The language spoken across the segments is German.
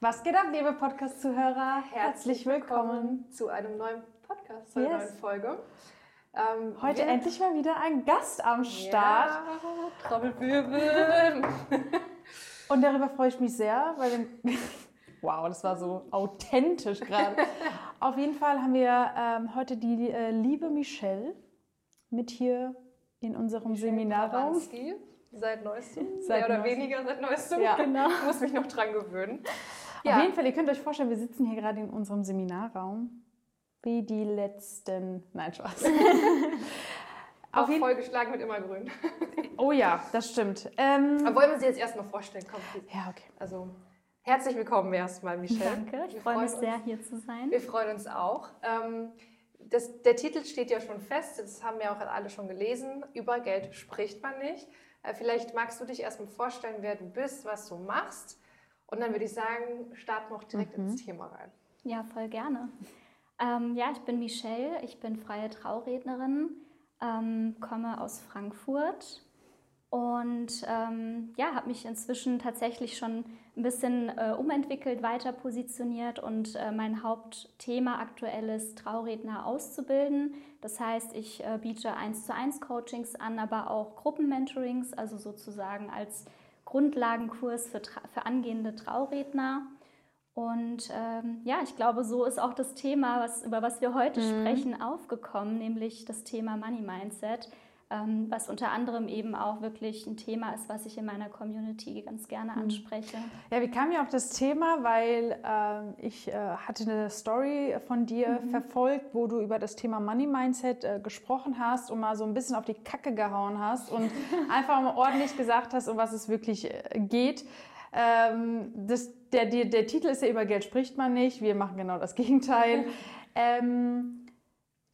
Was geht ab, liebe Podcast-Zuhörer? Herzlich willkommen zu einem neuen Podcast, zu einer Yes. neuen Folge. Ähm, Heute wir- endlich mal wieder ein Gast am Start. Ja, Trommelwirbel. Und darüber freue ich mich sehr, weil wow, das war so authentisch gerade. Auf jeden Fall haben wir ähm, heute die äh, liebe Michelle mit hier in unserem Seminarraum. Baranski, Seit neuestem. Seit mehr oder neuestem. weniger seit neuestem. Ja. genau. Ich muss mich noch dran gewöhnen. Auf jeden Fall, ihr könnt euch vorstellen, wir sitzen hier gerade in unserem Seminarraum. Wie die letzten. Nein, Spaß. Auf jeden vollgeschlagen mit Immergrün. Oh ja, das stimmt. Ähm, Aber wollen wir sie jetzt erstmal vorstellen? Komm, ja, okay. also herzlich willkommen erstmal, Michelle. Danke, ich Wir freue mich sehr, uns. hier zu sein. Wir freuen uns auch. Ähm, das, der Titel steht ja schon fest, das haben wir auch alle schon gelesen. Über Geld spricht man nicht. Äh, vielleicht magst du dich erstmal vorstellen, wer du bist, was du machst. Und dann würde ich sagen, starten wir auch direkt Mhm. ins Thema rein. Ja, voll gerne. Ähm, ja, ich bin Michelle, ich bin freie Traurednerin, ähm, komme aus Frankfurt und ähm, ja, habe mich inzwischen tatsächlich schon ein bisschen äh, umentwickelt, weiter positioniert und äh, mein Hauptthema aktuell ist, Trauredner auszubilden. Das heißt, ich äh, biete 1 zu 1 Coachings an, aber auch Gruppenmentorings, also sozusagen als Grundlagenkurs für, für angehende Trauredner. Und ähm, ja, ich glaube, so ist auch das Thema, was, über was wir heute sprechen, aufgekommen, nämlich das Thema Money Mindset, was unter anderem eben auch wirklich ein Thema ist, was ich in meiner Community ganz gerne anspreche. Ja, wir kamen ja auf das Thema, weil ähm, ich äh, hatte eine Story von dir verfolgt, wo du über das Thema Money Mindset äh, gesprochen hast und mal so ein bisschen auf die Kacke gehauen hast und einfach mal ordentlich gesagt hast, um was es wirklich äh, geht. Ähm, das, der, der, der Titel ist ja über Geld spricht man nicht. Wir machen genau das Gegenteil. ähm,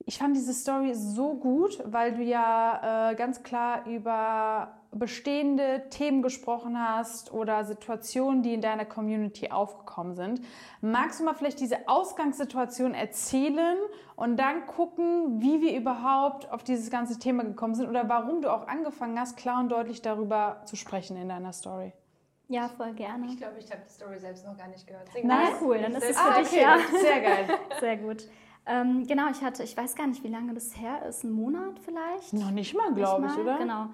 ich fand diese Story so gut, weil du ja äh, ganz klar über bestehende Themen gesprochen hast oder Situationen, die in deiner Community aufgekommen sind. Magst du mal vielleicht diese Ausgangssituation erzählen und dann gucken, wie wir überhaupt auf dieses ganze Thema gekommen sind oder warum du auch angefangen hast, klar und deutlich darüber zu sprechen in deiner Story? Ja, voll gerne. Ich glaube, ich habe die Story selbst noch gar nicht gehört. Mal. cool, dann ist es für Ah, dich okay, ja. sehr geil. Sehr gut. Ähm, genau, ich hatte, ich weiß gar nicht, wie lange das her ist, ein Monat vielleicht? Noch nicht mal, glaube ich, oder? Genau.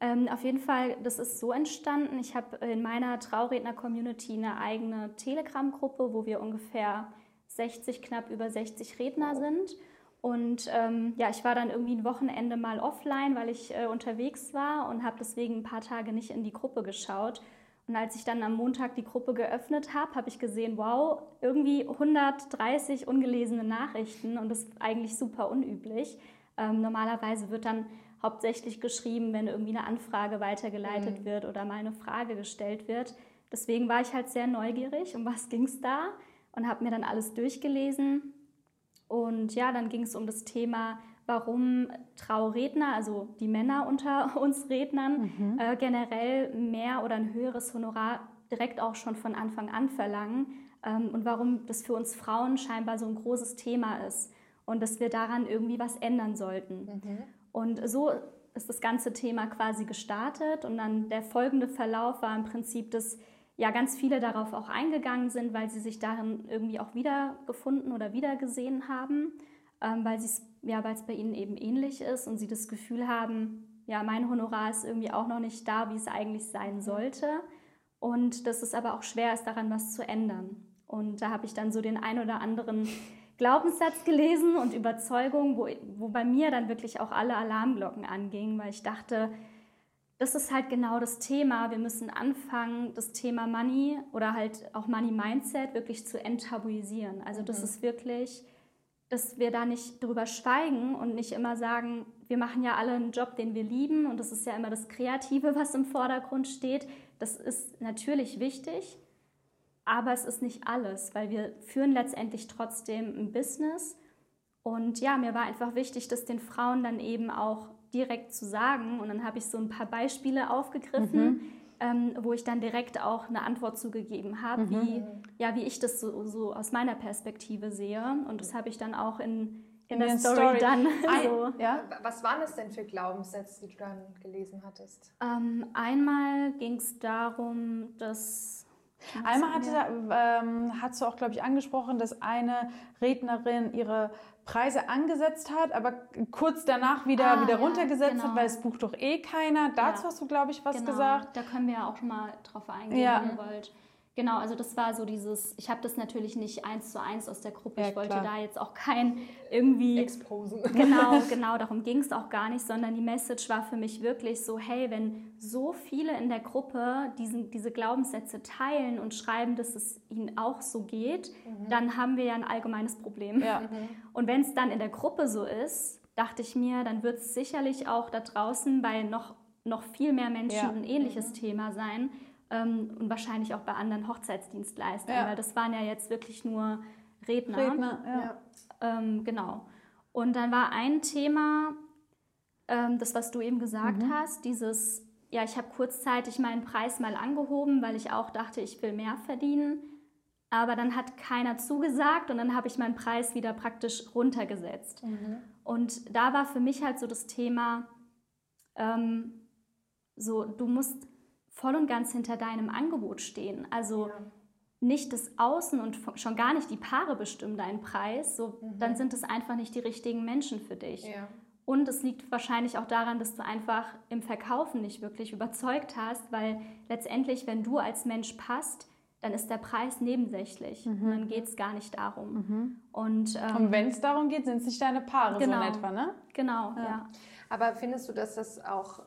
Ähm, auf jeden Fall, das ist so entstanden. Ich habe in meiner Trauredner-Community eine eigene Telegram-Gruppe, wo wir ungefähr 60, knapp über 60 Redner sind. Und ähm, ja, ich war dann irgendwie ein Wochenende mal offline, weil ich äh, unterwegs war und habe deswegen ein paar Tage nicht in die Gruppe geschaut. Und als ich dann am Montag die Gruppe geöffnet habe, habe ich gesehen, wow, irgendwie 130 ungelesene Nachrichten und das ist eigentlich super unüblich. Ähm, normalerweise wird dann hauptsächlich geschrieben, wenn irgendwie eine Anfrage weitergeleitet wird oder mal eine Frage gestellt wird. Deswegen war ich halt sehr neugierig, um was ging es da und habe mir dann alles durchgelesen. Und ja, dann ging es um das Thema, warum Trauredner, also die Männer unter uns Rednern, äh, generell mehr oder ein höheres Honorar direkt auch schon von Anfang an verlangen ähm, und warum das für uns Frauen scheinbar so ein großes Thema ist und dass wir daran irgendwie was ändern sollten. Und so ist das ganze Thema quasi gestartet und dann der folgende Verlauf war im Prinzip, dass ja ganz viele darauf auch eingegangen sind, weil sie sich darin irgendwie auch wiedergefunden oder wiedergesehen haben, ähm, weil es ja, bei ihnen eben ähnlich ist und sie das Gefühl haben, ja, mein Honorar ist irgendwie auch noch nicht da, wie es eigentlich sein sollte und dass es aber auch schwer ist, daran was zu ändern. Und da habe ich dann so den ein oder anderen Glaubenssatz gelesen und Überzeugung, wo, wo bei mir dann wirklich auch alle Alarmglocken angingen, weil ich dachte, das ist halt genau das Thema. Wir müssen anfangen, das Thema Money oder halt auch Money Mindset wirklich zu enttabuisieren. Also das ist wirklich, dass wir da nicht drüber schweigen und nicht immer sagen, wir machen ja alle einen Job, den wir lieben und das ist ja immer das Kreative, was im Vordergrund steht. Das ist natürlich wichtig, aber es ist nicht alles, weil wir führen letztendlich trotzdem ein Business. Und ja, mir war einfach wichtig, das den Frauen dann eben auch direkt zu sagen. Und dann habe ich so ein paar Beispiele aufgegriffen, ähm, wo ich dann direkt auch eine Antwort zugegeben habe, wie, ja, wie ich das so, so aus meiner Perspektive sehe. Und das habe ich dann auch in, in, der der Story, Story. dann Ein- so. Ja? Was waren es denn für Glaubenssätze, die du dann gelesen hattest? Ähm, einmal ging es darum, dass Einmal hatte, ähm, hast du auch, glaube ich, angesprochen, dass eine Rednerin ihre Preise angesetzt hat, aber kurz danach wieder, ah, wieder runtergesetzt ja, genau. hat, weil es bucht doch eh keiner. Dazu ja. hast du, glaube ich, was genau. gesagt. Da können wir ja auch schon mal drauf eingehen, ja. wenn ihr wollt. Genau, also das war so dieses, ich habe das natürlich nicht eins zu eins aus der Gruppe, ja, ich wollte klar. da jetzt auch kein irgendwie... Exposen. Genau, genau, darum ging es auch gar nicht, sondern die Message war für mich wirklich so, hey, wenn so viele in der Gruppe diesen, diese Glaubenssätze teilen und schreiben, dass es ihnen auch so geht, mhm. dann haben wir ja ein allgemeines Problem. Ja. Mhm. Und wenn es dann in der Gruppe so ist, dachte ich mir, dann wird es sicherlich auch da draußen bei noch, noch viel mehr Menschen ja. ein ähnliches mhm. Thema sein ähm, und wahrscheinlich auch bei anderen Hochzeitsdienstleistern, ja. weil das waren ja jetzt wirklich nur Redner. Redner ja. Ähm, genau. Und dann war ein Thema, ähm, das, was du eben gesagt mhm. hast, dieses, ja, ich habe kurzzeitig meinen Preis mal angehoben, weil ich auch dachte, ich will mehr verdienen. Aber dann hat keiner zugesagt und dann habe ich meinen Preis wieder praktisch runtergesetzt. Mhm. Und da war für mich halt so das Thema, ähm, so, du musst voll und ganz hinter deinem Angebot stehen. Also ja. nicht das Außen und schon gar nicht die Paare bestimmen deinen Preis, so, mhm. dann sind es einfach nicht die richtigen Menschen für dich. Ja. Und es liegt wahrscheinlich auch daran, dass du einfach im Verkaufen nicht wirklich überzeugt hast, weil letztendlich, wenn du als Mensch passt, dann ist der Preis nebensächlich. Mhm. Und dann geht es gar nicht darum. Mhm. Und, ähm, und wenn es darum geht, sind es nicht deine Paare genau, so in etwa, ne? Genau, ja. ja. Aber findest du, dass das auch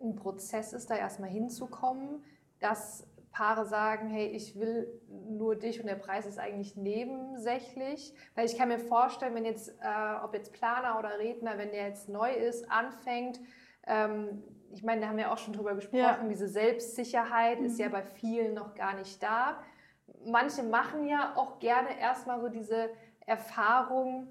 ein Prozess ist, da erstmal hinzukommen, dass Paare sagen, hey, ich will nur dich und der Preis ist eigentlich nebensächlich. Weil ich kann mir vorstellen, wenn jetzt, äh, ob jetzt Planer oder Redner, wenn der jetzt neu ist, anfängt, ähm, ich meine, da haben wir auch schon drüber gesprochen, ja. diese Selbstsicherheit mhm. ist ja bei vielen noch gar nicht da. Manche machen ja auch gerne erstmal so diese Erfahrung,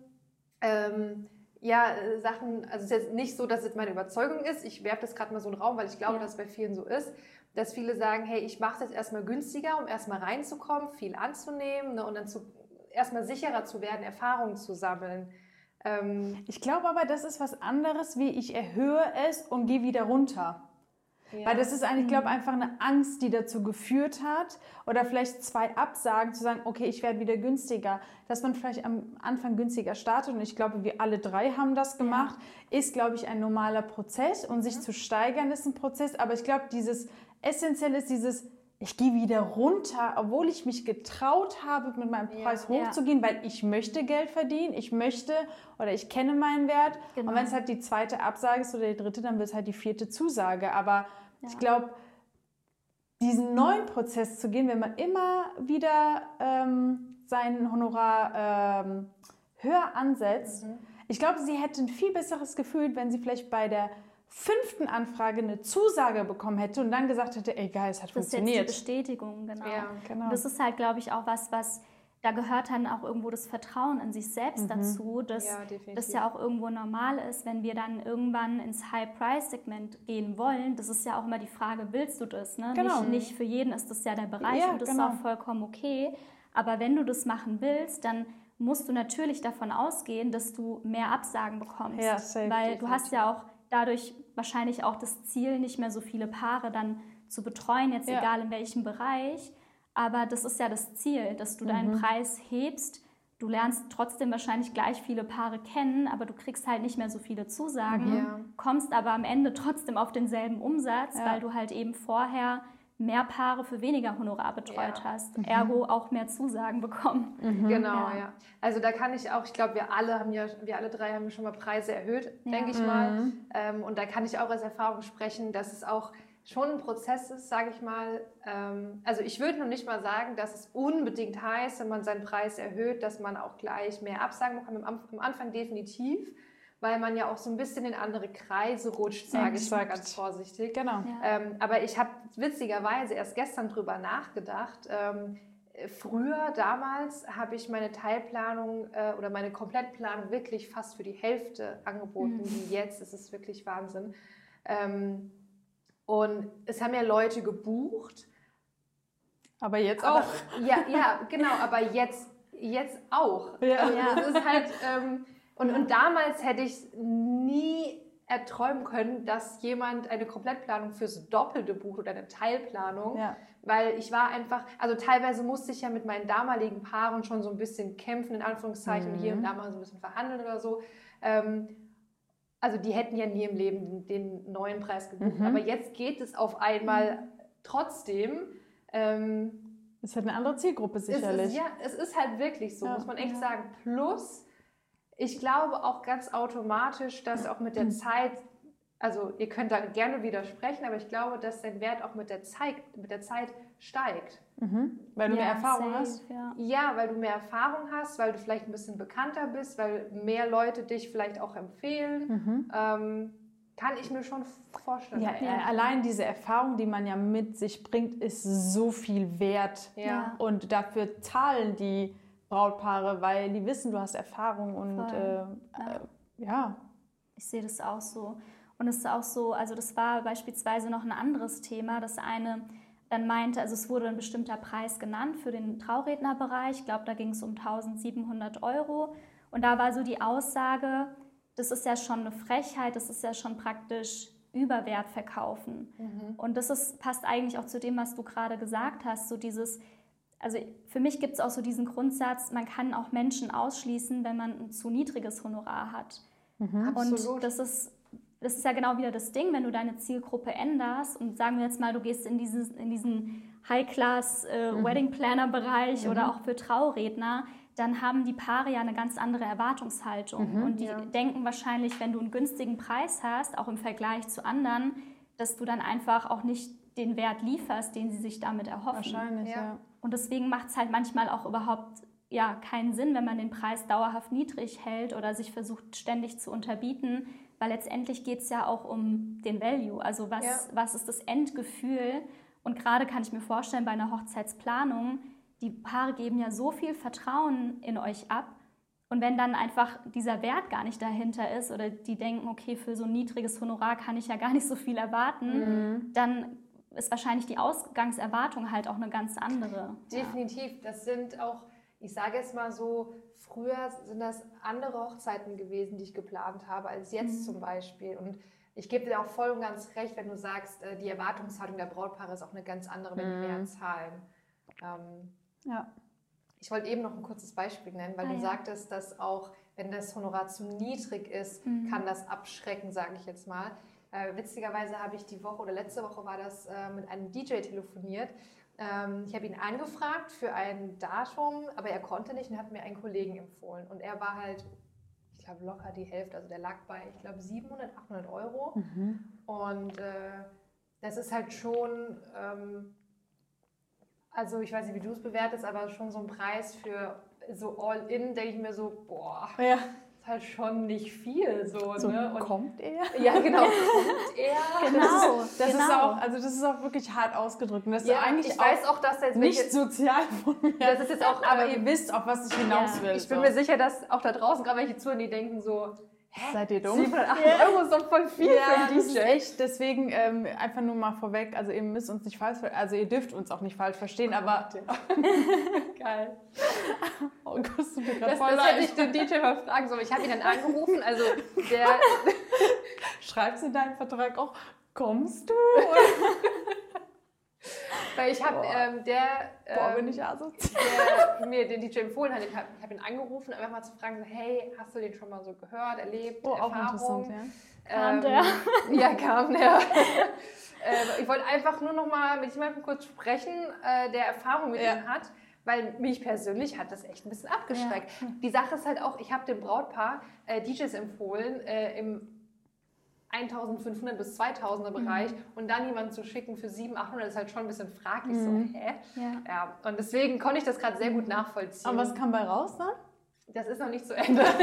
ähm, ja, äh, Sachen, also es ist jetzt nicht so, dass es meine Überzeugung ist. Ich werfe das gerade mal so in den Raum, weil ich glaube, ja. dass es bei vielen so ist, dass viele sagen, hey, ich mache das erstmal günstiger, um erstmal reinzukommen, viel anzunehmen ne, und dann zu, erstmal sicherer zu werden, Erfahrungen zu sammeln. Ähm, ich glaube aber, das ist was anderes, wie ich erhöhe es und gehe wieder runter. Ja. Weil das ist eigentlich, ich glaube, mhm. einfach eine Angst, die dazu geführt hat. Oder vielleicht zwei Absagen zu sagen, okay, ich werde wieder günstiger. Dass man vielleicht am Anfang günstiger startet. Und ich glaube, wir alle drei haben das gemacht. Ja. Ist, glaube ich, ein normaler Prozess. Und sich mhm. zu steigern ist ein Prozess. Aber ich glaube, dieses Essentielle ist dieses, ich gehe wieder runter, obwohl ich mich getraut habe, mit meinem Preis ja, hochzugehen, ja. weil ich möchte Geld verdienen, ich möchte oder ich kenne meinen Wert. Genau. Und wenn es halt die zweite Absage ist oder die dritte, dann wird es halt die vierte Zusage. Aber ja. ich glaube, diesen neuen Prozess zu gehen, wenn man immer wieder ähm, sein Honorar ähm, höher ansetzt, mhm. ich glaube, sie hätte ein viel besseres Gefühl, wenn sie vielleicht bei der fünften Anfrage eine Zusage bekommen hätte und dann gesagt hätte, ey geil, es hat das funktioniert. Das ist jetzt die Bestätigung, genau. Ja, genau. Das ist halt, glaube ich, auch was, was da gehört dann auch irgendwo das Vertrauen in sich selbst mhm. dazu, dass ja, das ja auch irgendwo normal ist, wenn wir dann irgendwann ins High-Price-Segment gehen wollen. Das ist ja auch immer die Frage, willst du das? Ne? Genau. Nicht, nicht, für jeden ist das ja der Bereich ja, und das genau. ist auch vollkommen okay. Aber wenn du das machen willst, dann musst du natürlich davon ausgehen, dass du mehr Absagen bekommst. Ja, safe, weil du hast ja auch dadurch wahrscheinlich auch das Ziel, nicht mehr so viele Paare dann zu betreuen, jetzt ja. egal in welchem Bereich. Aber das ist ja das Ziel, dass du mhm. deinen Preis hebst. Du lernst trotzdem wahrscheinlich gleich viele Paare kennen, aber du kriegst halt nicht mehr so viele Zusagen, ja. kommst aber am Ende trotzdem auf denselben Umsatz, ja. weil du halt eben vorher mehr Paare für weniger Honorar betreut ja. hast, mhm. ergo auch mehr Zusagen bekommen. Mhm. Genau, ja. ja. Also da kann ich auch, ich glaube, wir alle haben ja, wir alle drei haben schon mal Preise erhöht, ja. denke ich mal. Mhm. Ähm, und da kann ich auch aus Erfahrung sprechen, dass es auch schon ein Prozess ist, sage ich mal. Ähm, also ich würde noch nicht mal sagen, dass es unbedingt heißt, wenn man seinen Preis erhöht, dass man auch gleich mehr Absagen bekommt. Am Anfang definitiv weil man ja auch so ein bisschen in andere Kreise rutscht, sage ich mal ganz vorsichtig. Genau. Ja. Ähm, aber ich habe witzigerweise erst gestern drüber nachgedacht. Ähm, früher, damals, habe ich meine Teilplanung äh, oder meine Komplettplanung wirklich fast für die Hälfte angeboten, mhm. wie jetzt. Das ist wirklich Wahnsinn. Ähm, und es haben ja Leute gebucht. Aber jetzt aber, auch. Ja, ja, genau, aber jetzt, jetzt auch. Ja. Also, das ist halt, ähm, und, und damals hätte ich nie erträumen können, dass jemand eine Komplettplanung fürs Doppelte bucht oder eine Teilplanung. Ja. Weil ich war einfach, also teilweise musste ich ja mit meinen damaligen Paaren schon so ein bisschen kämpfen, in Anführungszeichen, und hier und da mal so ein bisschen verhandeln oder so. Ähm, also die hätten ja nie im Leben den, neuen Preis gebucht. Mhm. Aber jetzt geht es auf einmal trotzdem. Ähm, Es hat eine andere Zielgruppe es sicherlich. ist, ja, es ist halt wirklich so, Ja. muss man echt sagen. Plus, ich glaube auch ganz automatisch, dass auch mit der Zeit, also ihr könnt da gerne widersprechen, aber ich glaube, dass der Wert auch mit der Zeit, mit der Zeit steigt. Mhm. Weil du Ja, mehr Erfahrung safe, hast. Ja. Ja, weil du mehr Erfahrung hast, weil du vielleicht ein bisschen bekannter bist, weil mehr Leute dich vielleicht auch empfehlen. Mhm. Ähm, kann ich mir schon vorstellen. Ja, äh, allein diese Erfahrung, die man ja mit sich bringt, ist so viel wert. ja. Und dafür zahlen die Brautpaare, weil die wissen, du hast Erfahrung und äh, Ja. äh, ja. Ich sehe das auch so. Und es ist auch so, also das war beispielsweise noch ein anderes Thema, das eine dann meinte, also es wurde ein bestimmter Preis genannt für den Traurednerbereich. Ich glaube, da ging es um 1700 Euro. Und da war so die Aussage, das ist ja schon eine Frechheit, das ist ja schon praktisch Überwert verkaufen. Und das ist, passt eigentlich auch zu dem, was du gerade gesagt hast, so dieses, also für mich gibt es auch so diesen Grundsatz, man kann auch Menschen ausschließen, wenn man ein zu niedriges Honorar hat. Absolut. Und das ist, das ist ja genau wieder das Ding, wenn du deine Zielgruppe änderst und sagen wir jetzt mal, du gehst in, dieses, in diesen High-Class äh, Wedding Planner-Bereich oder auch für Trauredner, dann haben die Paare ja eine ganz andere Erwartungshaltung. und die ja. denken wahrscheinlich, wenn du einen günstigen Preis hast, auch im Vergleich zu anderen, dass du dann einfach auch nicht den Wert lieferst, den sie sich damit erhoffen. Wahrscheinlich, Ja. ja. Und deswegen macht es halt manchmal auch überhaupt ja, keinen Sinn, wenn man den Preis dauerhaft niedrig hält oder sich versucht ständig zu unterbieten, weil letztendlich geht es ja auch um den Value. Also was, Ja. was ist das Endgefühl? Und gerade kann ich mir vorstellen, bei einer Hochzeitsplanung, die Paare geben ja so viel Vertrauen in euch ab. Und wenn dann einfach dieser Wert gar nicht dahinter ist oder die denken, okay, für so ein niedriges Honorar kann ich ja gar nicht so viel erwarten, dann ist wahrscheinlich die Ausgangserwartung halt auch eine ganz andere. Definitiv. Das sind auch, ich sage jetzt mal so, früher sind das andere Hochzeiten gewesen, die ich geplant habe, als jetzt zum Beispiel. Und ich gebe dir auch voll und ganz recht, wenn du sagst, äh, die Erwartungshaltung der Brautpaare ist auch eine ganz andere, wenn die mehr zahlen. Ähm, ja. ich wollte eben noch ein kurzes Beispiel nennen, weil Ah, du ja. sagtest, dass auch, wenn das Honorar zu niedrig ist, kann das abschrecken, sage ich jetzt mal. Äh, witzigerweise habe ich die Woche oder letzte Woche war das äh, mit einem DJ telefoniert. Ähm, ich habe ihn angefragt für ein Datum, aber er konnte nicht und hat mir einen Kollegen empfohlen. Und er war halt, ich glaube, locker die Hälfte. Also der lag bei, ich glaube, 700, 800 Euro. Und äh, das ist halt schon, ähm, also ich weiß nicht, wie du es bewertest, aber schon so ein Preis für so All-In, denke ich mir so, boah, ja. Ist halt schon nicht viel so, So ne? Und, kommt er. ja, genau, kommt er. Genau, Das, ist, das ist genau. auch, also das ist auch wirklich hart ausgedrückt. Und das Ja, ist eigentlich ich weiß auch dass jetzt nicht sozial von mir. Das ist jetzt auch, aber ihr wisst, auf was ich hinaus Ja. will. Ich bin so. mir sicher, dass auch da draußen gerade welche zuhören, die denken so, Seid ihr dumm? 780 Euro ist doch voll viel Ja, für einen das ist DJ. echt. Deswegen ähm, einfach nur mal vorweg. Also ihr müsst uns nicht falsch, also ihr dürft uns auch nicht falsch verstehen. Aber Geil. oh Gott, Das, voll das hätte ich den DJ mal fragen sollen. Ich habe ihn dann angerufen, also der, Schreibst du in deinen Vertrag auch? Kommst du? weil ich habe Boah. ähm, der, Boah, ähm, bin ich asozial. der mir den DJ empfohlen hat, ich habe hab ihn angerufen, einfach mal zu fragen, so, hey, hast du den schon mal so gehört, erlebt, Oh, auch Erfahrung? interessant, ja. Kam Ähm, der? Ja, kam der. äh, ich wollte einfach nur noch mal mit jemandem kurz sprechen, äh, der Erfahrung mit Ja. ihm hat, weil mich persönlich hat das echt ein bisschen abgeschreckt. Die Sache ist halt auch, ich habe dem Brautpaar äh, DJs empfohlen äh, im 1500 bis 2000er Bereich und dann jemanden zu schicken für 700, 800 ist halt schon ein bisschen fraglich. So, hä? Ja. Ja, und deswegen konnte ich das gerade sehr gut nachvollziehen. Und was kam bei raus dann? das ist noch nicht zu Ende.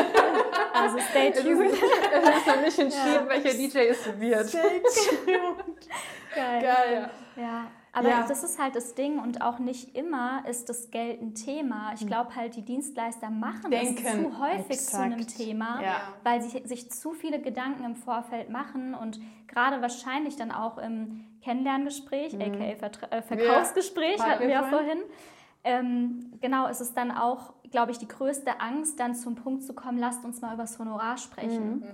Also stay tuned. es ist noch nicht entschieden, welcher DJ es wird. Stay tuned. Geil. Geil. Ja, aber Ja. das ist halt das Ding und auch nicht immer ist das Geld ein Thema. Hm. Ich glaube halt, die Dienstleister machen Denken. es zu häufig zu einem Exakt. Thema, Ja. weil sie sich zu viele Gedanken im Vorfeld machen und gerade wahrscheinlich dann auch im Kennenlerngespräch, aka Vertra äh, Verkaufsgespräch, Hatten hatten wir ja vorhin. Ähm, genau, es ist dann auch, glaube ich, die größte Angst, dann zum Punkt zu kommen, lasst uns mal über das Honorar sprechen.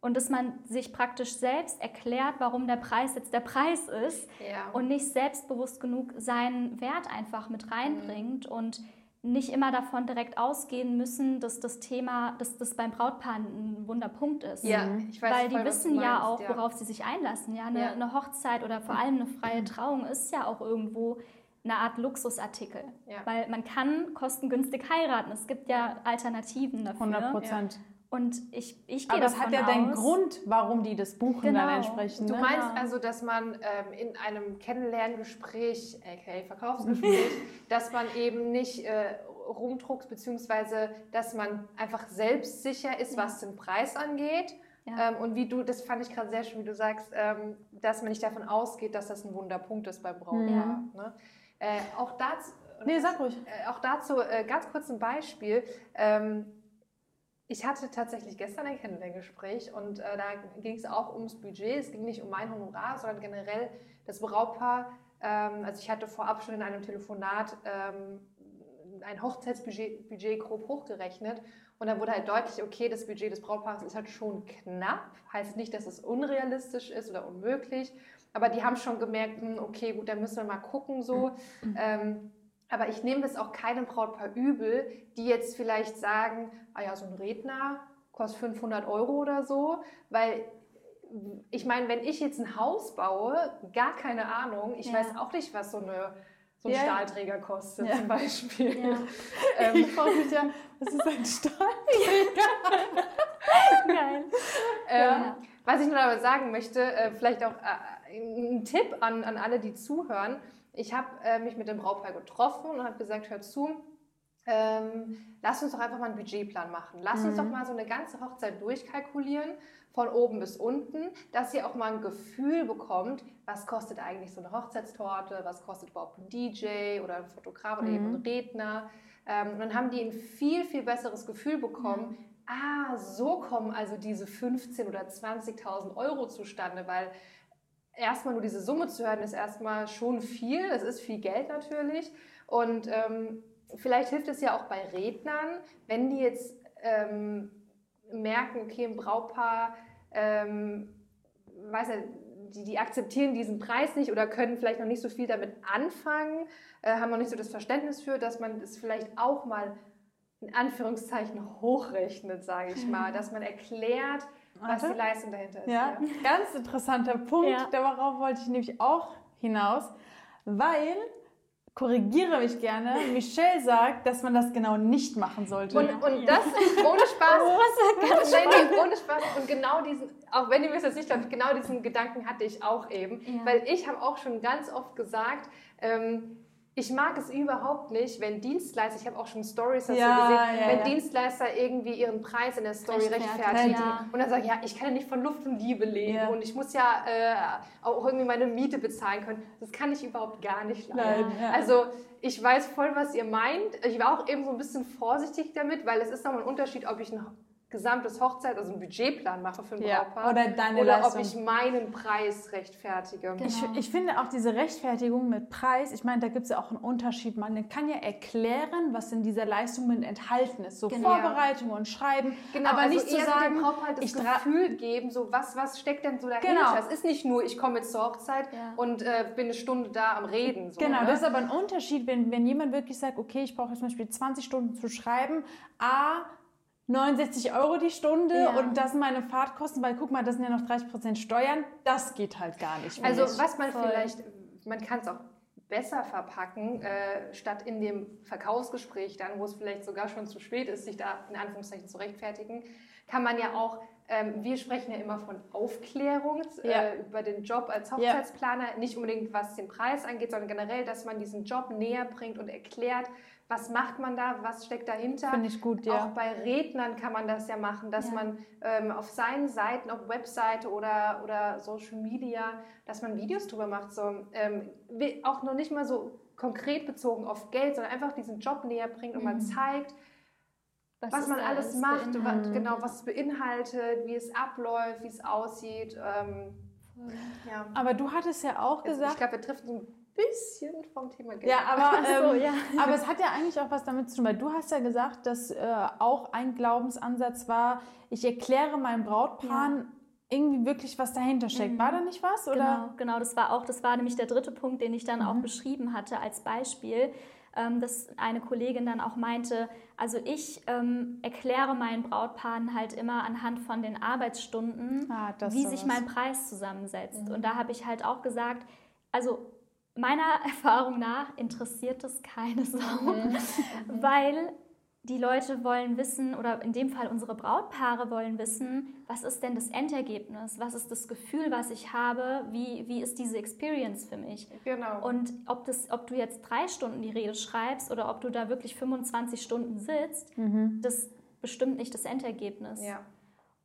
Und dass man sich praktisch selbst erklärt, warum der Preis jetzt der Preis ist Ja. und nicht selbstbewusst genug seinen Wert einfach mit reinbringt und nicht immer davon direkt ausgehen müssen, dass das Thema, dass das beim Brautpaar ein Wunderpunkt ist. ja, ich weiß Weil voll, die was du wissen ja meinst, auch, ja. worauf sie sich einlassen. Ja, eine, Ja. eine Hochzeit oder vor allem eine freie Trauung ist ja auch irgendwo eine Art Luxusartikel. Ja. Weil man kann kostengünstig heiraten. Es gibt ja Alternativen dafür. 100 Prozent. Und ich, ich gehe Aber es hat ja den aus, Grund, warum die das buchen dann Genau. entsprechend. Du ne? meinst Genau. also, dass man ähm, in einem Kennenlerngespräch, aka Verkaufsgespräch, dass man eben nicht äh, rumdruckt, beziehungsweise dass man einfach selbstsicher ist, was den Preis angeht. Ja. Ähm, und wie du, das fand ich gerade sehr schön, wie du sagst, ähm, dass man nicht davon ausgeht, dass das ein Wunderpunkt ist beim Brautpaar. Ne? Äh, auch dazu, Nee, sag ruhig. äh, auch dazu äh, ganz kurz ein Beispiel. Ähm, ich hatte tatsächlich gestern ein Kennenlerngespräch und äh, da ging es auch ums Budget. Es ging nicht um mein Honorar, sondern generell das Brautpaar. Ähm, also ich hatte vorab schon in einem Telefonat ähm, ein Hochzeitsbudget Budget grob hochgerechnet und da wurde halt deutlich, okay, das Budget des Brautpaares ist halt schon knapp. Heißt nicht, dass es unrealistisch ist oder unmöglich, aber die haben schon gemerkt, hm, okay, gut, dann müssen wir mal gucken so. Ähm, aber ich nehme das auch keinem Brautpaar übel, die jetzt vielleicht sagen, ah ja, so ein Redner kostet 500 Euro oder so, weil ich meine, wenn ich jetzt ein Haus baue, gar keine Ahnung, ich Ja. weiß auch nicht, was so, eine, so ein Ja. Stahlträger kostet Ja. zum Beispiel. Ja. Ähm, Ich freue mich ja, das ist ein Stahl. Geil. Ähm, Ja. Was ich nur aber sagen möchte, äh, vielleicht auch äh, ein Tipp an, an alle, die zuhören. Ich habe äh, mich mit dem Brautpaar getroffen und habe gesagt, hör zu, ähm, lass uns doch einfach mal einen Budgetplan machen. Lass uns doch mal so eine ganze Hochzeit durchkalkulieren, von oben bis unten, dass ihr auch mal ein Gefühl bekommt, was kostet eigentlich so eine Hochzeitstorte, was kostet überhaupt ein DJ oder ein Fotograf oder eben ein Redner. Ähm, und dann haben die ein viel, viel besseres Gefühl bekommen, ah, so kommen also diese 15.000 oder 20.000 Euro zustande, weil erstmal nur diese Summe zu hören, ist erstmal schon viel. Es ist viel Geld natürlich. Und ähm, vielleicht hilft es ja auch bei Rednern, wenn die jetzt ähm, merken, okay, ein Brautpaar, ähm, weiß nicht, die, die akzeptieren diesen Preis nicht oder können vielleicht noch nicht so viel damit anfangen, äh, haben noch nicht so das Verständnis für, dass man es vielleicht auch mal in Anführungszeichen hochrechnet, sage ich mal, dass man erklärt, was Warte. die Leistung dahinter ist. Ja, ganz interessanter Punkt. Ja. Darauf wollte ich nämlich auch hinaus, weil, korrigiere mich gerne, Michelle sagt, dass man das genau nicht machen sollte. Und, und das ohne Spaß. nee, nee, ohne Spaß. Und genau diesen, auch wenn ihr mir das nicht glaubt, genau diesen Gedanken hatte ich auch eben. Ja. Weil ich habe auch schon ganz oft gesagt, ähm, ich mag es überhaupt nicht, wenn Dienstleister, ich habe auch schon Stories dazu Ja, gesehen, ja, wenn ja. Dienstleister irgendwie ihren Preis in der Story Rechtfertigen, und dann sagen, ja, ich kann ja nicht von Luft und Liebe leben und ich muss ja äh, auch irgendwie meine Miete bezahlen können. Das kann ich überhaupt gar nicht leiden. Also ich weiß voll, was ihr meint. Ich war auch eben so ein bisschen vorsichtig damit, weil es ist nochmal ein Unterschied, ob ich ein gesamtes Hochzeit, also einen Budgetplan mache für ein Ja, Brautpaar oder deine oder Leistung. ob ich meinen Preis rechtfertige. Genau. Ich, ich finde auch diese Rechtfertigung mit Preis, ich meine, da gibt es ja auch einen Unterschied. Man kann ja erklären, was in dieser Leistung mit enthalten ist. So Genau. Vorbereitung und Schreiben. Genau, aber also nicht zu sagen, dem Brautpaar das ich Gefühl geben, so was, was steckt denn so dahinter? Genau. Es ist nicht nur, ich komme jetzt zur Hochzeit Ja. und äh, bin eine Stunde da am Reden. So, Genau, ne? das ist aber ein Unterschied, wenn, wenn jemand wirklich sagt, okay, ich brauche jetzt zum Beispiel 20 Stunden zu schreiben, A, 69 Euro die Stunde Ja. und das sind meine Fahrtkosten, weil guck mal, das sind ja noch 30 Prozent Steuern, das geht halt gar nicht. Also ich. was man Voll. vielleicht, man kann es auch besser verpacken, äh, statt in dem Verkaufsgespräch dann, wo es vielleicht sogar schon zu spät ist, sich da in Anführungszeichen zu rechtfertigen, kann man ja auch, ähm, wir sprechen ja immer von Aufklärung Ja. äh, über den Job als Ja. Hochzeitsplaner, nicht unbedingt was den Preis angeht, sondern generell, dass man diesen Job näher bringt und erklärt, was macht man da, was steckt dahinter. Finde ich gut, ja. Auch bei Rednern kann man das ja machen, dass Ja. man ähm, auf seinen Seiten, auf Webseite oder, oder Social Media, dass man Videos drüber macht. So, ähm, auch noch nicht mal so konkret bezogen auf Geld, sondern einfach diesen Job näher bringt und Mhm. zeigt, was es man alles macht, was, genau, was es beinhaltet, wie es abläuft, wie es aussieht. Ähm, ja. aber du hattest ja auch Jetzt, ich gesagt, glaube, wir driften so bisschen vom Thema Geld. Ja, aber, so, ähm, ja. aber es hat ja eigentlich auch was damit zu tun, weil du hast ja gesagt, dass äh, auch ein Glaubensansatz war, ich erkläre meinem Brautpaar irgendwie wirklich, was dahinter steckt. War da nicht was? Oder? Genau, genau, das war auch, das war nämlich der dritte Punkt, den ich dann auch beschrieben hatte als Beispiel, ähm, dass eine Kollegin dann auch meinte, also ich ähm, erkläre meinen Brautpaaren halt immer anhand von den Arbeitsstunden, Ah, wie ist sich sowas. mein Preis zusammensetzt. Und da habe ich halt auch gesagt, also meiner Erfahrung nach interessiert es keine Sau, weil die Leute wollen wissen, oder in dem Fall unsere Brautpaare wollen wissen, was ist denn das Endergebnis? Was ist das Gefühl, was ich habe? Wie, wie ist diese Experience für mich? Genau. Und ob, das, ob du jetzt drei Stunden die Rede schreibst oder ob du da wirklich 25 Stunden sitzt, das bestimmt nicht das Endergebnis. ja.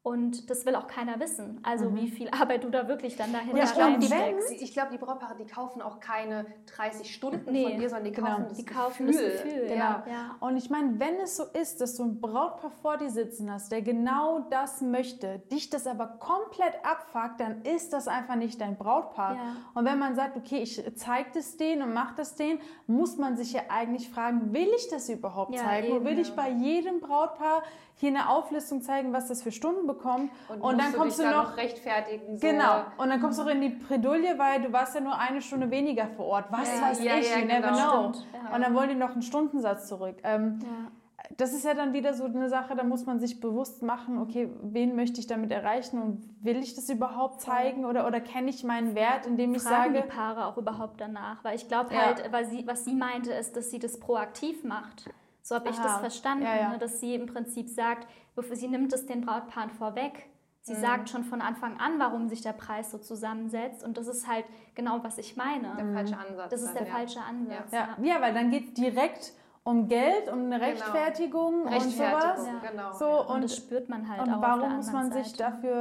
Und das will auch keiner wissen. Also wie viel Arbeit du da wirklich dann dahinter Ja, Ich glaube, die, reinsteckst. die, ich glaub, die Brautpaare, die kaufen auch keine 30 Stunden Nee, von dir, sondern die genau. kaufen das Die kaufen Gefühl. das Gefühl. Genau. Ja, ja. Und ich meine, wenn es so ist, dass du ein Brautpaar vor dir sitzen hast, der genau das möchte, dich das aber komplett abfuckt, dann ist das einfach nicht dein Brautpaar. Ja. Und wenn man sagt, okay, ich zeige das denen und mache das denen, muss man sich ja eigentlich fragen, will ich das überhaupt Ja, zeigen? eben, Oder will ich bei jedem Brautpaar hier eine Auflistung zeigen, was das für Stunden bekommt? Und, dann musst kommst dich du da noch rechtfertigen. So. Genau. Und dann kommst du auch in die Bredouille, weil du warst ja nur eine Stunde weniger vor Ort. Was Ja, weiß ja, ich? ja, you never genau. know. Ja. Und dann wollen die noch einen Stundensatz zurück. Ähm, Ja. Das ist ja dann wieder so eine Sache, da muss man sich bewusst machen, okay, wen möchte ich damit erreichen und will ich das überhaupt zeigen oder, oder kenne ich meinen Wert, indem ich Fragen sage, die Paare auch überhaupt danach? Weil ich glaube Ja. halt, weil sie, was sie meinte, ist, dass sie das proaktiv macht. So habe ich das verstanden, ja, ja. Ne? dass sie im Prinzip sagt, sie nimmt es den Brautpaaren vorweg. Mhm. Sie sagt schon von Anfang an, warum sich der Preis so zusammensetzt. Und das ist halt genau, was ich meine. Der falsche Ansatz. Das ist der ja. falsche Ansatz. ja, ja, weil dann geht es direkt um Geld, um eine Rechtfertigung und Rechtfertigung, sowas. Ja. genau. So. Und, und das spürt man halt Und auch. auf der warum muss man anderen sich Seite. dafür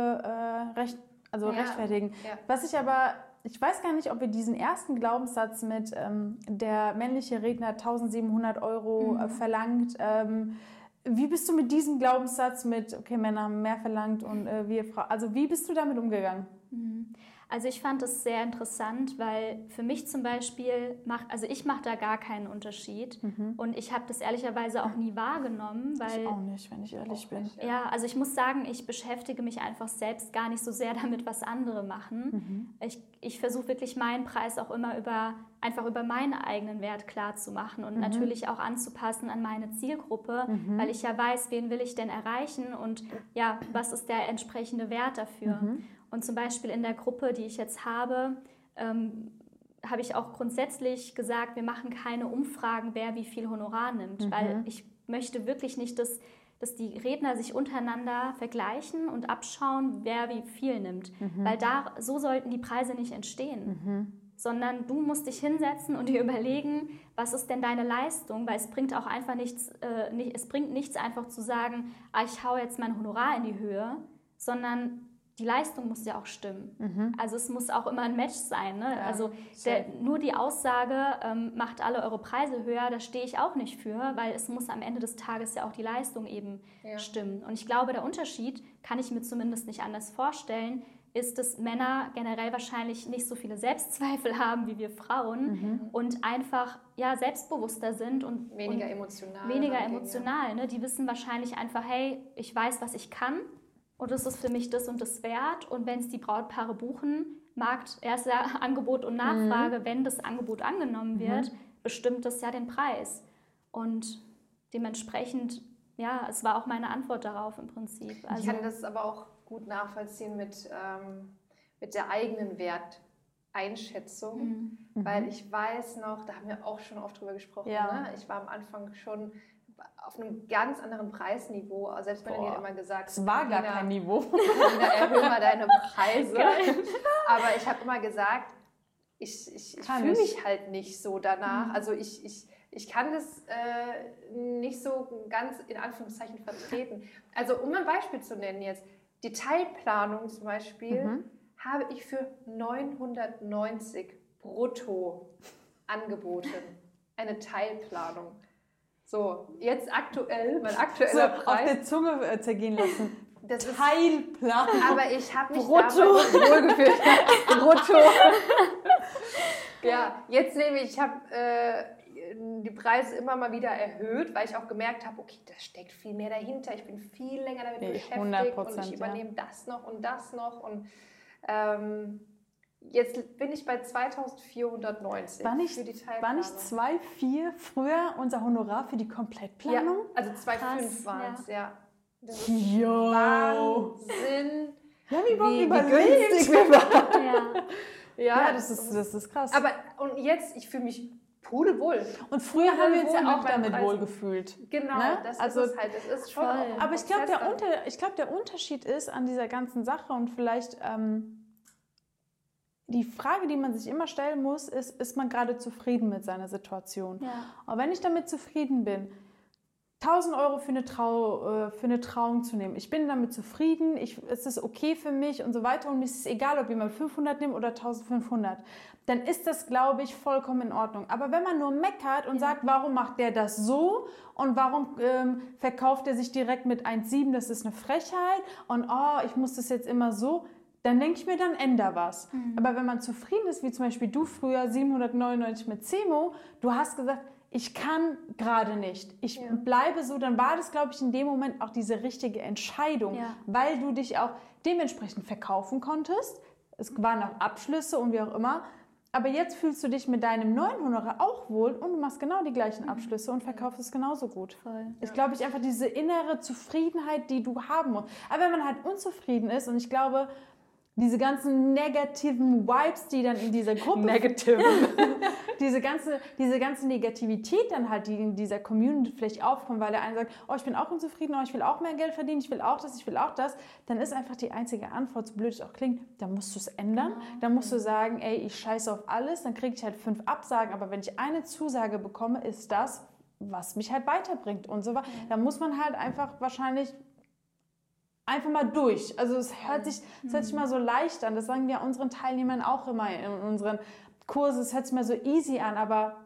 äh, recht, also Ja. rechtfertigen? Ja. Was ich aber, ich weiß gar nicht, ob wir diesen ersten Glaubenssatz mit ähm, der männliche Redner 1700 Euro Mhm. äh, verlangt. Ähm, wie bist du mit diesem Glaubenssatz mit, okay, Männer haben mehr verlangt und äh, wir Frauen, also wie bist du damit umgegangen? Also ich fand es sehr interessant, weil für mich zum Beispiel macht, also ich mache da gar keinen Unterschied. Und ich habe das ehrlicherweise auch nie wahrgenommen, weil Ich auch nicht, wenn ich ehrlich bin. nicht, ja, also ich muss sagen, ich beschäftige mich einfach selbst gar nicht so sehr damit, was andere machen. Ich, ich versuche wirklich meinen Preis auch immer über einfach über meinen eigenen Wert klar zu machen und natürlich auch anzupassen an meine Zielgruppe, weil ich ja weiß, wen will ich denn erreichen und ja, was ist der entsprechende Wert dafür. Und zum Beispiel in der Gruppe, die ich jetzt habe, ähm, habe ich auch grundsätzlich gesagt, wir machen keine Umfragen, wer wie viel Honorar nimmt, weil ich möchte wirklich nicht, dass, dass die Redner sich untereinander vergleichen und abschauen, wer wie viel nimmt, weil da so sollten die Preise nicht entstehen. Sondern du musst dich hinsetzen und dir überlegen, was ist denn deine Leistung, weil es bringt auch einfach nichts, äh, nicht, es bringt nichts einfach zu sagen, ah, ich hau jetzt mein Honorar in die Höhe, sondern die Leistung muss ja auch stimmen. Also es muss auch immer ein Match sein. Ne? Ja, also der, nur die Aussage, ähm, macht alle eure Preise höher, da stehe ich auch nicht für, weil es muss am Ende des Tages ja auch die Leistung eben Ja. stimmen. Und ich glaube, der Unterschied, kann ich mir zumindest nicht anders vorstellen, ist, dass Männer generell wahrscheinlich nicht so viele Selbstzweifel haben wie wir Frauen und einfach ja, selbstbewusster sind und Weniger und emotional. weniger emotional. Ne? Die wissen wahrscheinlich einfach, hey, ich weiß, was ich kann und das ist für mich das und das wert. Und wenn es die Brautpaare buchen, Markt, erst ja Angebot und Nachfrage, wenn das Angebot angenommen wird, bestimmt das ja den Preis. Und dementsprechend, ja, es war auch meine Antwort darauf im Prinzip. Also, Ich kann das aber auch gut nachvollziehen mit, ähm, mit der eigenen Werteinschätzung. Mhm. Weil ich weiß noch, da haben wir auch schon oft drüber gesprochen, Ja. ne? ich war am Anfang schon auf einem ganz anderen Preisniveau. Also Selbst Boah. hat immer gesagt, Es war gar kein Niveau. Nina, erhöhe mal deine Preise. Aber ich habe immer gesagt, ich, ich, ich fühle ich. mich halt nicht so danach. Also ich, ich, ich kann das äh, nicht so ganz in Anführungszeichen vertreten. Also um ein Beispiel zu nennen jetzt, die Teilplanung zum Beispiel Mhm. habe ich für 990 brutto angeboten. Eine Teilplanung. So, jetzt aktuell, mein So, aktueller auf Preis. der Zunge äh, zergehen lassen. Das ist, Teilplan. aber ich habe mich Brutto. wohlgefühlt. brutto. Ja, jetzt nehme ich, ich habe äh, die Preise immer mal wieder erhöht, weil ich auch gemerkt habe, okay, da steckt viel mehr dahinter. Ich bin viel länger damit Nee, beschäftigt und 100%, ich ja. übernehme das noch und das noch. Und ähm, jetzt bin ich bei 2490 War nicht, für die war Teilplanung. nicht 2,4 früher unser Honorar für die ja, Komplettplanung? also 2,5 Krass, waren es, ja. Das ist Jo! Wahnsinn. Überhaupt Wie- wie überlegt. günstig wir waren. Ja. Ja, das ist, das ist krass. Aber und jetzt, ich fühle mich pudelwohl. und früher haben wir uns wohl ja auch damit Preisen. wohlgefühlt. Genau, Ne? das Also- ist halt. Es ist schon Voll. Aber ich glaube, der. Unter, ich glaub, der Unterschied ist an dieser ganzen Sache und vielleicht ähm, die Frage, die man sich immer stellen muss, ist, ist man gerade zufrieden mit seiner Situation? Ja. Und wenn ich damit zufrieden bin, 1000 Euro für eine, Trau, äh, für eine Trauung zu nehmen, ich bin damit zufrieden, ich, es ist okay für mich und so weiter und mir ist es egal, ob jemand 500 nimmt oder 1500, dann ist das, glaube ich, vollkommen in Ordnung. Aber wenn man nur meckert und sagt, warum macht der das so und warum ähm, verkauft er sich direkt mit 1,7, das ist eine Frechheit und oh, ich muss das jetzt immer so, dann denke ich mir, dann änder was. Aber wenn man zufrieden ist, wie zum Beispiel du früher 799 mit Cemo, du hast gesagt, ich kann gerade nicht. Ich Ja. bleibe so, dann war das, glaube ich, in dem Moment auch diese richtige Entscheidung, Ja. weil du dich auch dementsprechend verkaufen konntest. Es waren auch Abschlüsse und wie auch immer. Aber jetzt fühlst du dich mit deinem neuen Honorar auch wohl und du machst genau die gleichen Abschlüsse und verkaufst es genauso gut. Voll. Ist, glaube ich, einfach diese innere Zufriedenheit, die du haben musst. Aber wenn man halt unzufrieden ist und ich glaube, diese ganzen negativen Vibes, die dann in dieser Gruppe Negative. diese ganze, diese ganze Negativität dann halt, die in dieser Community vielleicht aufkommt, weil der eine sagt, oh, ich bin auch unzufrieden, oh, ich will auch mehr Geld verdienen, ich will auch das, ich will auch das, dann ist einfach die einzige Antwort, so blöd es auch klingt, dann musst du es ändern. Dann musst du sagen, ey, ich scheiße auf alles, dann kriege ich halt fünf Absagen, aber wenn ich eine Zusage bekomme, ist das, was mich halt weiterbringt und so weiter. Da muss man halt einfach wahrscheinlich einfach mal durch. Also es hört sich, es hört sich mal so leicht an. Das sagen wir unseren Teilnehmern auch immer in unseren Kursen. Es hört sich mal so easy an, aber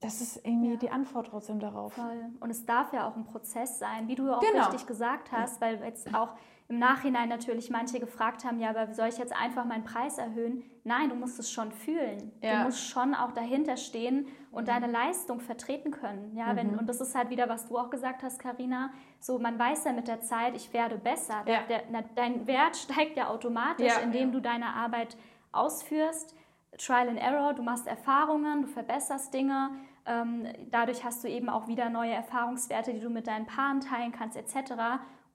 das ist irgendwie Ja. die Antwort trotzdem darauf. Voll. Und es darf ja auch ein Prozess sein, wie du auch Genau. richtig gesagt hast, weil jetzt auch im Nachhinein natürlich manche gefragt haben, ja, aber soll ich jetzt einfach meinen Preis erhöhen? Nein, du musst es schon fühlen. Ja. Du musst schon auch dahinter stehen und deine Leistung vertreten können. Ja, wenn, und das ist halt wieder, was du auch gesagt hast, Karina. So, man weiß ja mit der Zeit, ich werde besser. Ja. Der, na, dein Wert steigt ja automatisch, Ja. indem du deine Arbeit ausführst. Trial and Error, du machst Erfahrungen, du verbesserst Dinge. Ähm, dadurch hast du eben auch wieder neue Erfahrungswerte, die du mit deinen Paaren teilen kannst, etc.